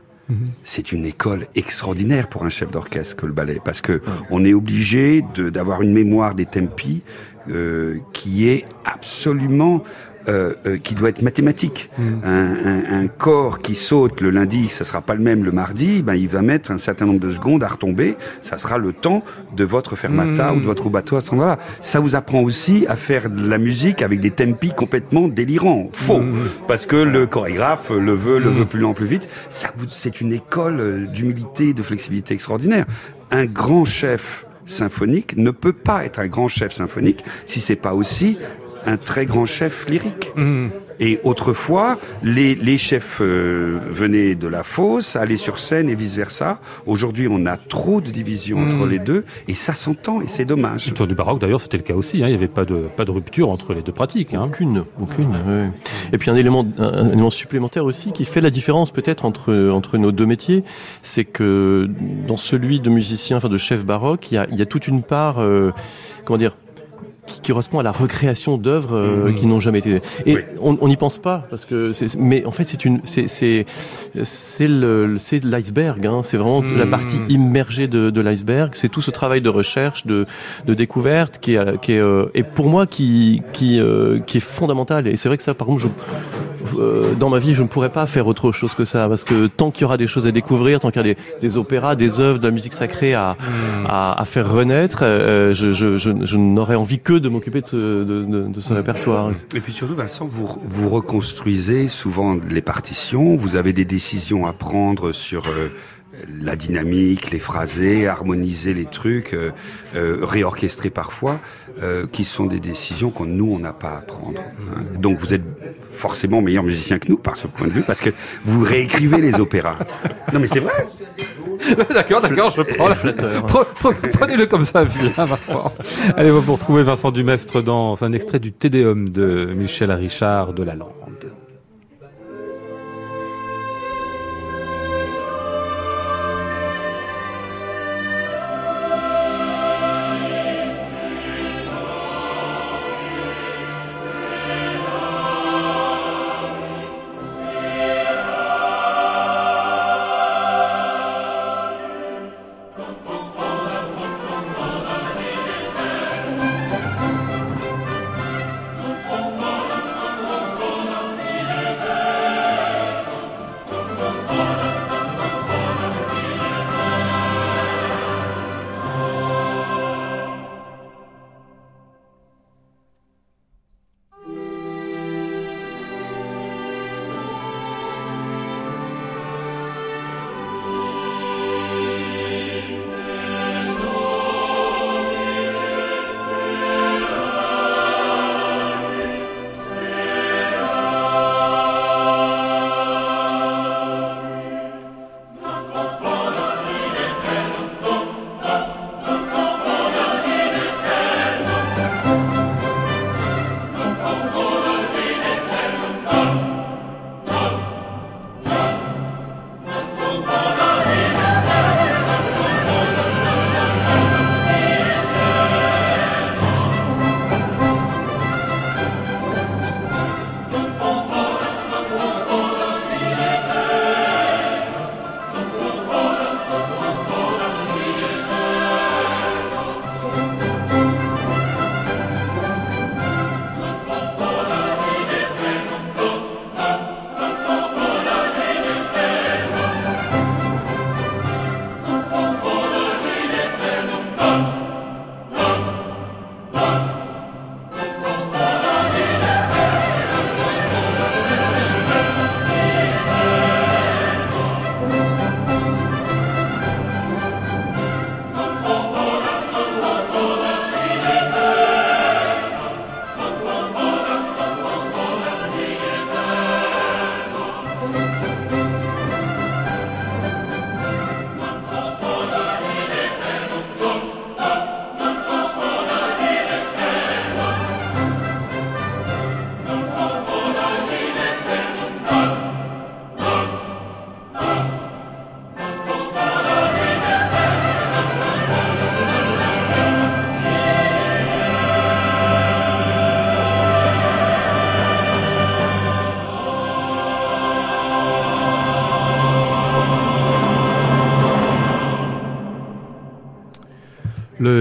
C'est une école extraordinaire pour un chef d'orchestre que le ballet, parce que on est obligé d'avoir une mémoire des tempi euh, qui est absolument euh, euh, qui doit être mathématique. Un, un- un corps qui saute le lundi, ça sera pas le même le mardi. Ben il va mettre un certain nombre de secondes à retomber. Ça sera le temps de votre fermata ou de votre rubato à ce moment-là. Ça vous apprend aussi à faire de la musique avec des tempi complètement délirants, faux, parce que le chorégraphe le veut, le veut plus lent, plus vite. Ça, c'est une école euh, d'humilité, de flexibilité extraordinaire. Un grand chef symphonique ne peut pas être un grand chef symphonique si c'est pas aussi un très grand chef lyrique. Et autrefois, les, les chefs euh, venaient de la fosse, allaient sur scène et vice-versa. Aujourd'hui, on a trop de divisions entre les deux, et ça s'entend, et c'est dommage. Autour du baroque, d'ailleurs, c'était le cas aussi. hein. Il n'y avait pas de, pas de rupture entre les deux pratiques. Hein. Aucune, aucune. ouais. Et puis un élément, un, un élément supplémentaire aussi qui fait la différence peut-être entre entre nos deux métiers, c'est que dans celui de musicien, enfin de chef baroque, il y a, il y a toute une part, euh, comment dire, qui, qui correspond à la recréation d'œuvres euh, Mhm. qui n'ont jamais été. Et Oui. on n'y pense pas parce que, mais en fait c'est une, c'est c'est l'iceberg. Hein. C'est vraiment la Mhm. partie immergée de, de l'iceberg. C'est tout ce travail de recherche, de de découverte qui est, qui est euh, et pour moi qui qui euh, qui est fondamental. Et c'est vrai que ça, par contre, je, dans ma vie, je ne pourrais pas faire autre chose que ça parce que tant qu'il y aura des choses à découvrir, tant qu'il y a des, des opéras, des œuvres de la musique sacrée à à, à faire renaître, je, je, je, je n'aurais envie que de m'occuper de ce de, de, de ce répertoire. Et puis surtout, Vincent, vous, vous reconstruisez souvent les partitions, vous avez des décisions à prendre sur euh, la dynamique, les phrasés, harmoniser les trucs, euh, euh, réorchestrer parfois, euh, qui sont des décisions que nous, on n'a pas à prendre. hein. Donc vous êtes forcément meilleur musicien que nous par ce point de vue, parce que vous réécrivez les opéras. (laughs) Non mais c'est vrai (laughs) d'accord, d'accord, je prends la flatteur. (laughs) Prenez-le comme ça, viens, Vincent. Allez, on va vous retrouver Vincent Dumestre dans un extrait du Tédéum de Michel Richard de la Lande.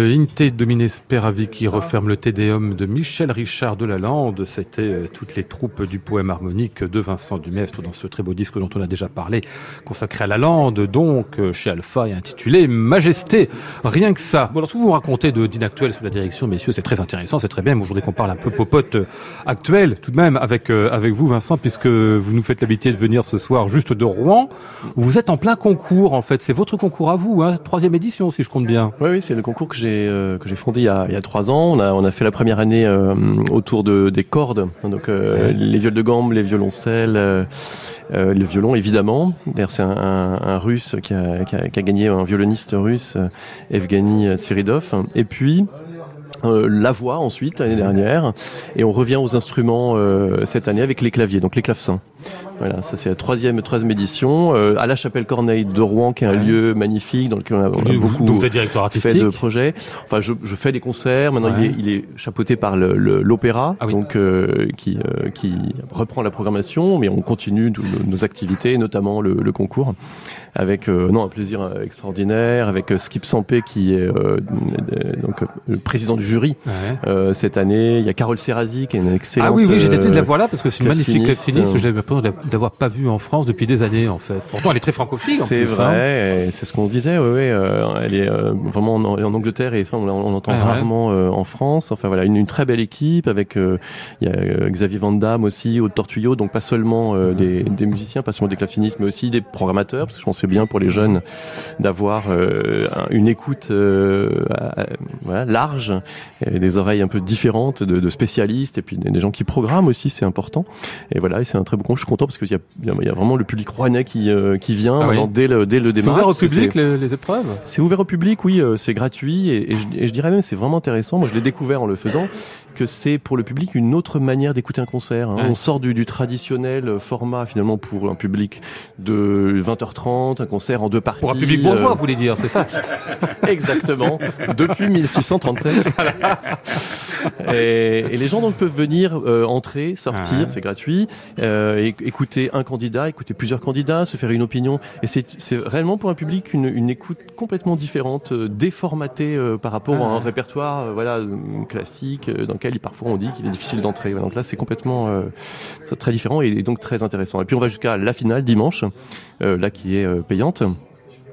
Inte Domine Speravi qui referme le Tédéum de Michel Richard de Lalande, c'était euh, toutes les troupes du poème harmonique de Vincent Dumestre dans ce très beau disque dont on a déjà parlé, consacré à Lalande, donc euh, chez Alpha et intitulé Majesté. Rien que ça. Alors, ce que vous racontez de d'Inactuel sous la direction, messieurs, c'est très intéressant, c'est très bien. Aujourd'hui qu'on parle un peu popote euh, actuel, tout de même, avec, avec vous, Vincent, puisque vous nous faites l'habitude de venir ce soir juste de Rouen. Vous êtes en plein concours, en fait. C'est votre concours à vous, hein. Troisième édition, si je compte bien. Oui, oui, c'est le concours que j'ai euh, que j'ai fondé il y, a, il y a trois ans. On a on a fait la première année euh, autour de des cordes, donc euh, les viols de gambe, les violoncelles, le violon évidemment. D'ailleurs, c'est un, un, un, russe qui a, qui, a, qui a, gagné un violoniste russe, Evgeny Tsiridov. Et puis euh, la voix ensuite l'année dernière et on revient aux instruments euh, cette année avec les claviers donc les clavecins voilà ça c'est la troisième troisième édition euh, à la chapelle Corneille de Rouen qui est un ouais. lieu magnifique dans lequel on a, on a beaucoup vous êtes directeur artistique. fait de projets enfin je, je fais des concerts maintenant ouais. il, est, il est chapeauté par l'opéra ah oui. donc euh, qui qui reprend la programmation mais on continue nos activités notamment le, le concours avec non un plaisir extraordinaire avec Skip Sampé qui est donc le président du jury ouais. euh, cette année. Il y a Carole Serrazi qui est une excellente. Ah oui, oui, tenté de la voir là parce que c'est une magnifique claveciniste l'impression d'avoir pas vu en France depuis des années en fait. Pourtant, elle est très francophile. C'est vrai, hein. c'est ce qu'on se disait. Oui, oui, euh, elle est euh, vraiment en, en, Angleterre et enfin, on, on l'entend ah, rarement ouais. en France. Enfin voilà, une, une, très belle équipe avec il y a Xavier Van Damme aussi au Tortuyo, donc pas seulement des, des, musiciens, pas seulement des clavecistes, mais aussi des programmateurs parce que je pense c'est bien pour les jeunes d'avoir une écoute voilà, large et des oreilles un peu différentes de, de spécialistes et puis des, des, gens qui programment aussi, c'est important. Et voilà, et c'est un très beau. Je suis content parce qu'il y, a, vraiment le public rouennais qui, euh, qui vient ah oui. dès, le, dès le démarrage. C'est ouvert au public les, les, épreuves? C'est ouvert au public, oui, euh, c'est gratuit et, et, je, et, je, dirais même c'est vraiment intéressant. Moi, je l'ai découvert en le faisant que c'est pour le public une autre manière d'écouter un concert. Hein. Ouais. On sort du, du, traditionnel format finalement pour un public de 20h30, un concert en deux parties. Pour un public bourgeois, euh... vous voulez dire, c'est ça? (laughs) Exactement. Depuis 1637. (laughs) et, et, les gens donc peuvent venir euh, entrer, sortir, c'est gratuit, euh, et, écouter un candidat, écouter plusieurs candidats, se faire une opinion. Et c'est réellement pour un public une, une écoute complètement différente, euh, déformatée euh, par rapport ah. à un répertoire euh, voilà classique dans lequel parfois on dit qu'il est difficile d'entrer. Donc là, c'est complètement très différent et, donc très intéressant. Et puis on va jusqu'à la finale dimanche, là qui est payante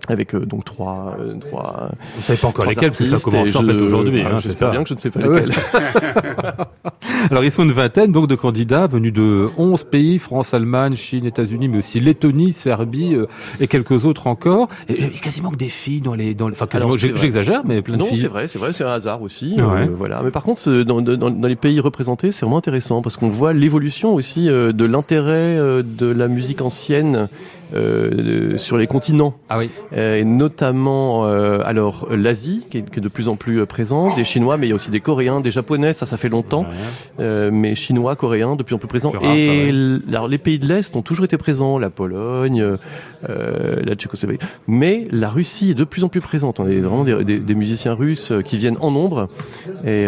avec euh, donc trois, euh, trois. Vous savez pas encore lesquels, parce que ça commence en fait aujourd'hui. Ah, hein, J'espère bien que je ne sais pas lesquels. (laughs) Alors ils sont une vingtaine donc de candidats venus de 11 pays France, Allemagne, Chine, États-Unis, mais aussi Lettonie, Serbie euh, et quelques autres encore. Et il y a quasiment que des filles dans les, dans, enfin j'exagère, mais plein non, de filles. Non, c'est vrai, c'est vrai, c'est un hasard aussi. Ouais. Euh, voilà. Mais par contre, dans, dans, dans, les pays représentés, c'est vraiment intéressant parce qu'on voit l'évolution aussi euh, de l'intérêt de la musique ancienne euh, sur les continents. Ah oui. Euh, et notamment, euh, alors l'Asie qui, qui est, de plus en plus présente, des Chinois, mais il y a aussi des Coréens, des Japonais, ça, ça fait longtemps, ouais. mais Chinois, Coréens, de plus en plus présents. Rare, et ça, alors les pays de l'Est ont toujours été présents, la Pologne, la Tchécoslovaquie, mais la Russie est de plus en plus présente. On a vraiment des, des, des musiciens russes qui viennent en nombre et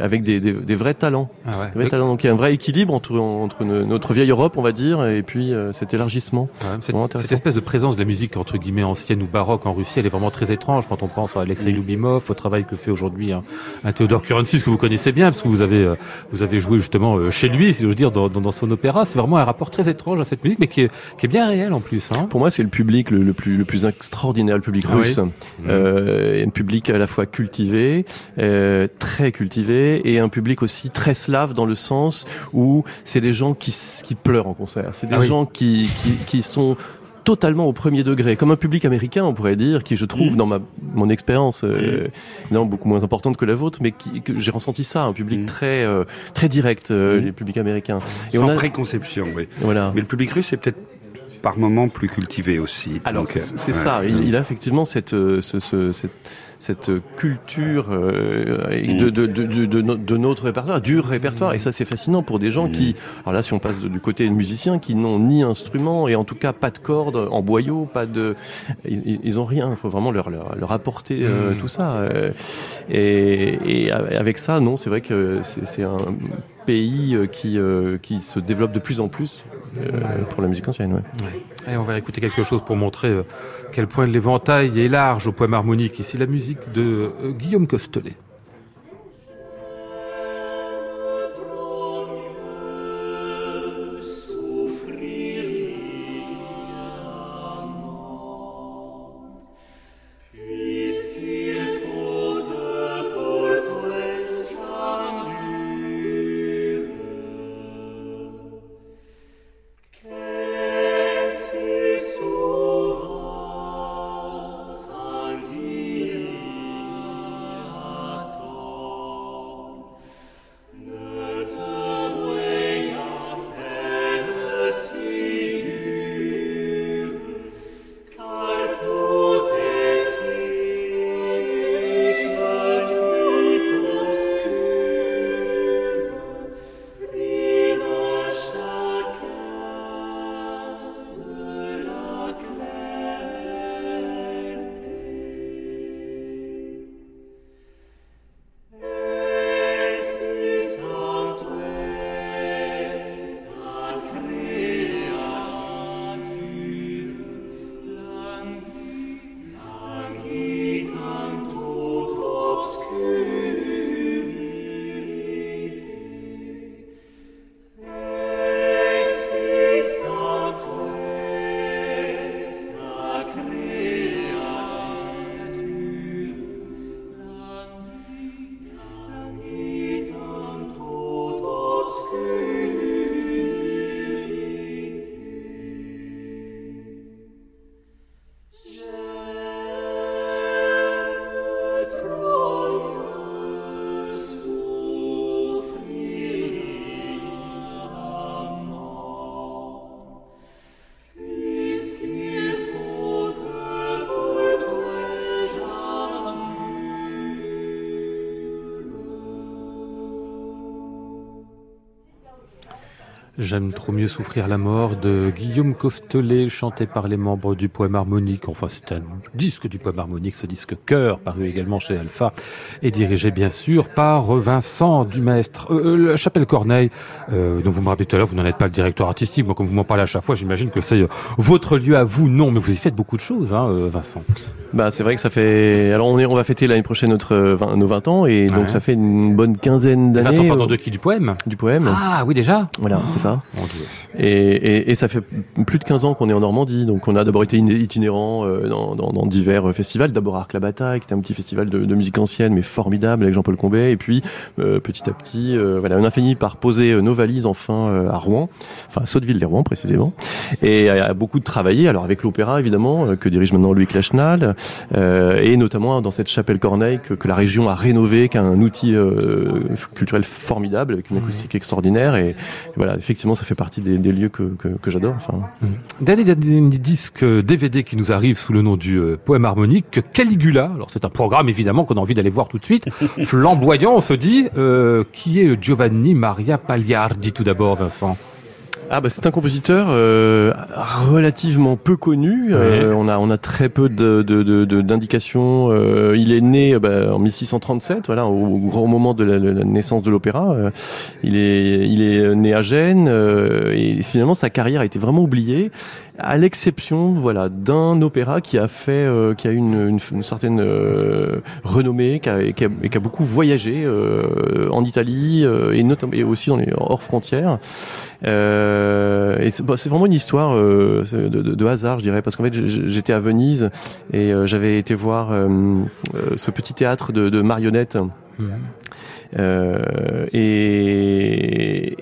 avec des, des vrais talents. Ah ouais. vrais talents. Donc il y a un vrai équilibre entre, entre notre vieille Europe, on va dire, et puis cet élargissement. Ouais, cette, cette, espèce de présence de la musique entre guillemets ancienne ou baroque en Russie, elle est vraiment très étrange quand on pense à Alexei Lubimov, au travail que fait aujourd'hui un, un Théodore Kurensis que vous connaissez bien parce que vous avez euh, vous avez joué justement euh, chez lui, si je veux dire, dans, son opéra. C'est vraiment un rapport très étrange à cette musique, mais qui est, qui est bien réel en plus. Hein. Pour moi, c'est le public le, le, plus le plus extraordinaire, le public ah russe, oui. euh, un public à la fois cultivé, euh, très cultivé, et un public aussi très slave dans le sens où c'est des gens qui qui pleurent en concert, c'est des ah oui. gens qui, qui qui sont totalement au premier degré, comme un public américain, on pourrait dire, qui je trouve mmh. dans ma mon expérience euh, non beaucoup moins importante que la vôtre, mais qui, que j'ai ressenti ça, un public mmh. très euh, très direct, euh, les publics américains. Et Sans on a préconception, oui. Voilà. Mais le public russe est peut-être par moments plus cultivé aussi. Alors c'est ouais. ça, il, il, a effectivement cette, ce, ce, cette cette culture euh, de, de, de, de, de notre répertoire, du répertoire. Et ça, c'est fascinant pour des gens qui, alors là, si on passe du côté musicien, qui n'ont ni instrument et en tout cas pas de cordes en boyau, pas de, ils, ils ont rien. Il faut vraiment leur, leur, leur apporter euh, tout ça. Et, et avec ça, non, c'est vrai que c'est un pays qui, qui se développe de plus en plus pour la musique ancienne. Ouais. Et on va écouter quelque chose pour montrer euh, quel point l'éventail est large au poème harmonique. Ici la musique de euh, Guillaume Costelet. J'aime trop mieux souffrir la mort de Guillaume Costelet, chanté par les membres du poème harmonique. Enfin, c'est un disque du poème harmonique, ce disque cœur, paru également chez Alpha, et dirigé bien sûr par Vincent Dumestre. Euh, euh la Chapelle Corneille, euh, dont vous me rappelez tout à l'heure, vous n'en êtes pas le directeur artistique. Moi, comme vous m'en parlez à chaque fois, j'imagine que c'est euh, votre lieu à vous. Non, mais vous y faites beaucoup de choses, hein, Vincent. Bah, c'est vrai que ça fait. Alors, on est, on va fêter l'année prochaine notre 20, nos 20 ans, et donc Ouais. ça fait une bonne quinzaine 20 d'années. ans, pardon, euh, de qui Du poème? Du poème. Ah oui, déjà? Voilà, c'est ça. Mon Dieu. Et, et, et ça fait plus de 15 ans qu'on est en Normandie, donc on a d'abord été iné- itinérant euh, dans, dans, dans divers euh, festivals. D'abord Arc la qui était un petit festival de, de musique ancienne, mais formidable avec Jean-Paul Combet. Et puis euh, petit à petit, euh, voilà, on a fini par poser euh, nos valises enfin euh, à Rouen, enfin à Sotteville-les-Rouen précisément, et a beaucoup de travailler. Alors avec l'opéra évidemment que dirige maintenant Louis Clachenal, et notamment dans cette chapelle Corneille que, que la région a rénové, qui est un outil culturel formidable avec une acoustique extraordinaire. Et, voilà, effectivement, ça fait partie des lieux que, que, que j'adore. Enfin, Dernier, dernier disque DVD qui nous arrive sous le nom du euh, poème harmonique, Caligula. Alors c'est un programme évidemment qu'on a envie d'aller voir tout de suite. (laughs) Flamboyant, on se dit, euh, qui est Giovanni Maria Pagliardi tout d'abord, Vincent? Ah bah c'est un compositeur euh, relativement peu connu. Euh, on a on a très peu de de- de- de- d'indications. Euh, il est né euh, bah, en 1637, voilà, au, au grand moment de la, la naissance de l'opéra. Euh, il est il est né à Gênes euh, et finalement sa carrière a été vraiment oubliée, à l'exception voilà d'un opéra qui a fait euh, qui a une une, une certaine euh, renommée, qui a, et qui a, qui a beaucoup voyagé euh, en Italie euh, et notamment et aussi dans les hors frontières. Euh, et c'est c'est vraiment une histoire euh, de, de- de hasard, je dirais, parce qu'en fait, j'étais à Venise et j'avais été voir ce petit théâtre de, de marionnettes. Euh, et,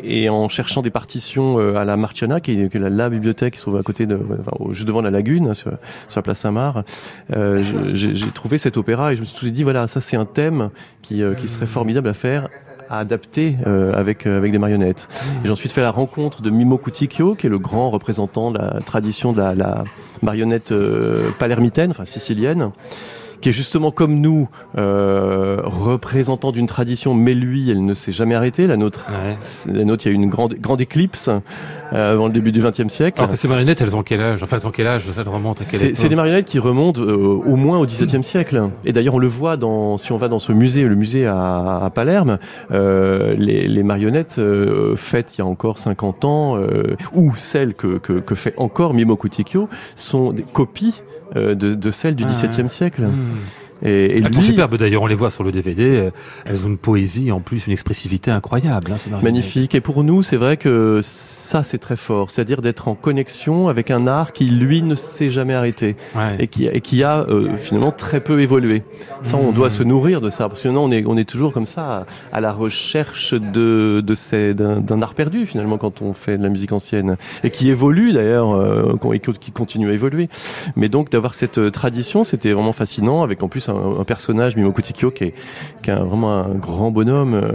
et en cherchant des partitions euh, à la Marciana, qui est, qui est la, la bibliothèque qui se trouve à côté de, enfin, juste devant la lagune, sur, sur la place Saint-Marc, euh, (laughs) j'ai trouvé cet opéra et je me suis dit voilà, ça c'est un thème qui, euh, qui serait formidable à faire à adapter euh, avec euh, avec des marionnettes. Et j'ai ensuite fait la rencontre de Mimo Cuticchio, qui est le grand représentant de la tradition de la, la marionnette euh, palermitaine, enfin sicilienne, qui est justement comme nous euh, re- représentant d'une tradition, mais lui, elle ne s'est jamais arrêtée. La nôtre, la nôtre, il y a eu une grande, grande éclipse euh, avant le début du XXe siècle. Alors que ces marionnettes, elles ont quel âge? Enfin, elles ont quel âge? Ça remonte à C'est des marionnettes qui remontent euh, au moins au XVIIe siècle. Et d'ailleurs, on le voit dans, si on va dans ce musée, le musée à, à Palerme, euh, les, les, marionnettes euh, faites il y a encore 50 ans, ou celles que, que, que, fait encore Mimo Kutikyo, sont des copies de, de, celles du XVIIe ah, siècle. Hmm. Et, et elles sont superbes d'ailleurs, on les voit sur le DVD. Euh, elles ont une poésie, en plus une expressivité incroyable. Hein, Magnifique. Et pour nous, c'est vrai que ça, c'est très fort. C'est-à-dire d'être en connexion avec un art qui, lui, ne s'est jamais arrêté ouais. et, qui, et qui a euh, finalement très peu évolué. Ça, on doit mmh. se nourrir de ça. Parce que sinon, on est, on est toujours comme ça à, la recherche de, de d'un art perdu finalement quand on fait de la musique ancienne et qui évolue d'ailleurs euh, et qui continue à évoluer. Mais donc d'avoir cette euh, tradition, c'était vraiment fascinant avec en plus un, personnage, Mimo Kutikyo, qui est, qui est vraiment un grand bonhomme, euh,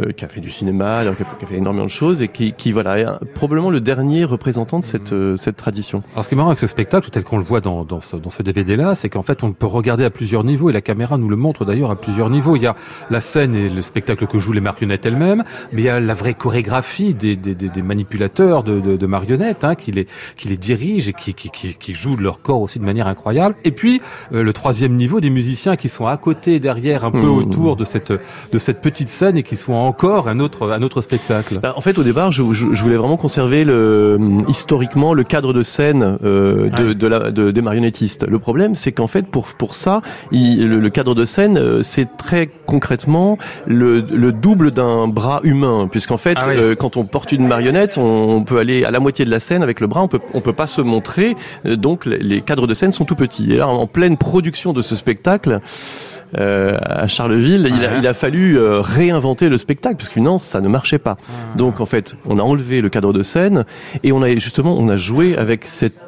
euh, qui a fait du cinéma, qui, a, fait énormément de choses, et qui, qui voilà, est probablement le dernier représentant de cette, euh, cette tradition. Alors, ce qui est marrant avec ce spectacle, tel qu'on le voit dans, dans ce, dans ce DVD-là, c'est qu'en fait, on peut regarder à plusieurs niveaux, et la caméra nous le montre d'ailleurs à plusieurs niveaux. Il y a la scène et le spectacle que jouent les marionnettes elles-mêmes, mais il y a la vraie chorégraphie des, des, des, manipulateurs de, de, de marionnettes, hein, qui les, qui les dirigent et qui, qui, qui, qui jouent leur corps aussi de manière incroyable. Et puis, le troisième niveau, des musiciens qui sont à côté, derrière, un peu mmh. autour de cette de cette petite scène et qui sont encore un autre un autre spectacle. Bah, en fait, au départ, je, je, voulais vraiment conserver le historiquement le cadre de scène euh, de, de, la de, des marionnettistes. Le problème, c'est qu'en fait, pour pour ça, il, le, cadre de scène, euh, c'est très concrètement le, le double d'un bras humain, puisqu'en fait, ah euh, quand on porte une marionnette, on, peut aller à la moitié de la scène avec le bras, on peut on peut pas se montrer, donc les cadres de scène sont tout petits. Et là, en pleine production de ce spectacle euh, à Charleville, il, a, il, a, fallu euh, réinventer le spectacle parce que non, ça ne marchait pas. Donc en fait, on a enlevé le cadre de scène et on a justement on a joué avec cette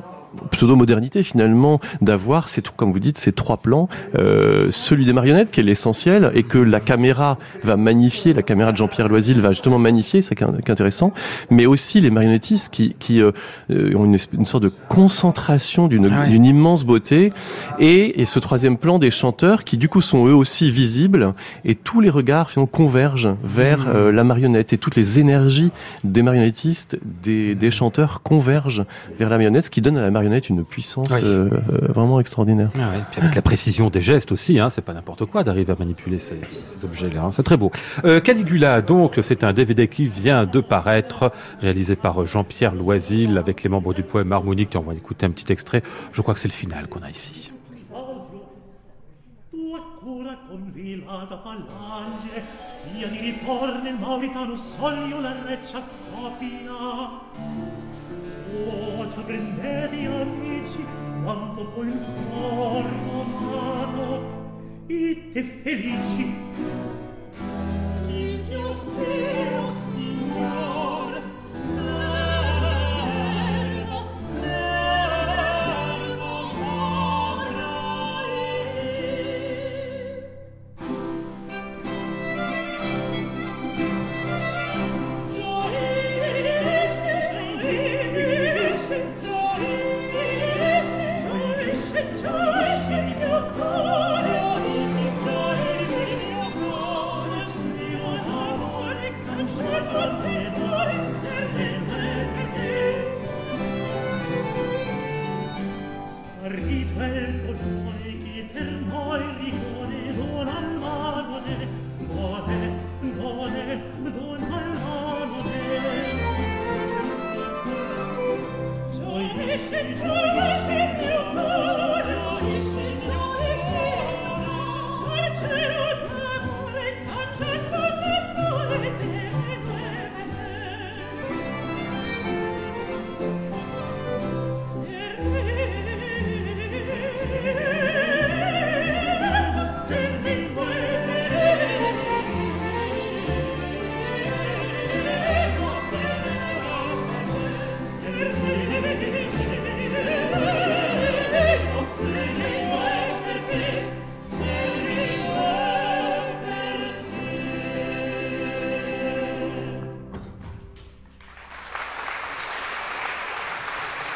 pseudo-modernité finalement d'avoir ces comme vous dites ces trois plans euh, celui des marionnettes qui est l'essentiel et que la caméra va magnifier la caméra de Jean-Pierre Loisy va justement magnifier c'est intéressant mais aussi les marionnettistes qui, qui euh, euh, ont une, une, sorte de concentration d'une ah immense beauté et, et ce troisième plan des chanteurs qui du coup sont eux aussi visibles et tous les regards finalement convergent vers mmh. euh, la marionnette et toutes les énergies des marionnettistes des, des chanteurs convergent vers la marionnette ce qui donne à la marionnette une puissance euh, vraiment extraordinaire. Ah Puis avec la précision des gestes aussi, hein, c'est pas n'importe quoi d'arriver à manipuler ces, objets-là. Hein. C'est très beau. Euh, Caligula, donc, c'est un DVD qui vient de paraître, réalisé par Jean-Pierre Loisil avec les membres du poème harmonique. On va écouter un petit extrait. Je crois que c'est le final qu'on a ici. voce prendete amici quanto poi il cuor romano te felici. Si ti spero signore.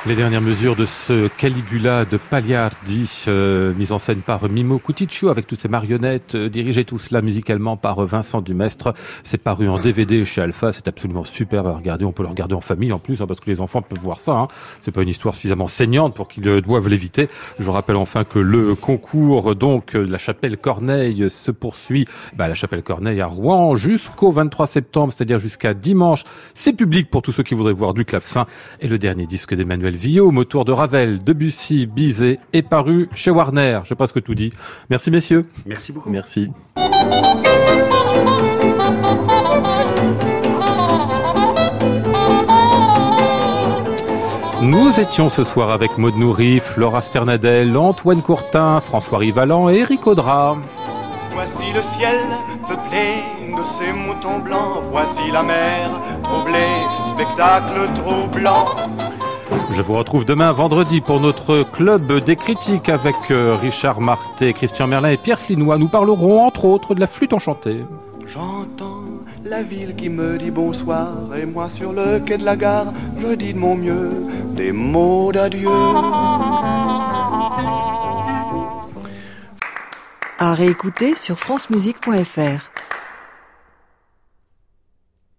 Les dernières mesures de ce Caligula de Pagliardi, euh, mise en scène par Mimo Couticcio avec toutes ces marionnettes, euh, dirigé tout cela musicalement par Vincent Dumestre. C'est paru en DVD chez Alpha, c'est absolument super à regarder. On peut le regarder en famille en plus, hein, parce que les enfants peuvent voir ça. Hein. C'est pas une histoire suffisamment saignante pour qu'ils euh, doivent l'éviter. Je rappelle enfin que le concours donc de la chapelle Corneille se poursuit bah, la chapelle Corneille à Rouen jusqu'au 23 septembre, c'est-à-dire jusqu'à dimanche. C'est public pour tous ceux qui voudraient voir du clavecin. Et le dernier disque d'Emmanuel Villaume autour de Ravel, Debussy, Bizet est paru chez Warner. Je sais que tout dit. Merci messieurs. Merci beaucoup. Merci. Nous étions ce soir avec Maud Nourri, Flora Sternadel, Antoine Courtin, François Rivalan et Eric Audra. Voici le ciel peuplé de ces moutons blancs, voici la mer troublée, spectacle troublant. Je vous retrouve demain vendredi pour notre club des critiques avec euh, Richard Marté, Christian Merlin et Pierre Flinois. Nous parlerons entre autres de la flûte enchantée. J'entends la ville qui me dit bonsoir et moi sur le quai de la gare, je dis de mon mieux des mots d'adieu. À réécouter sur francemusique.fr.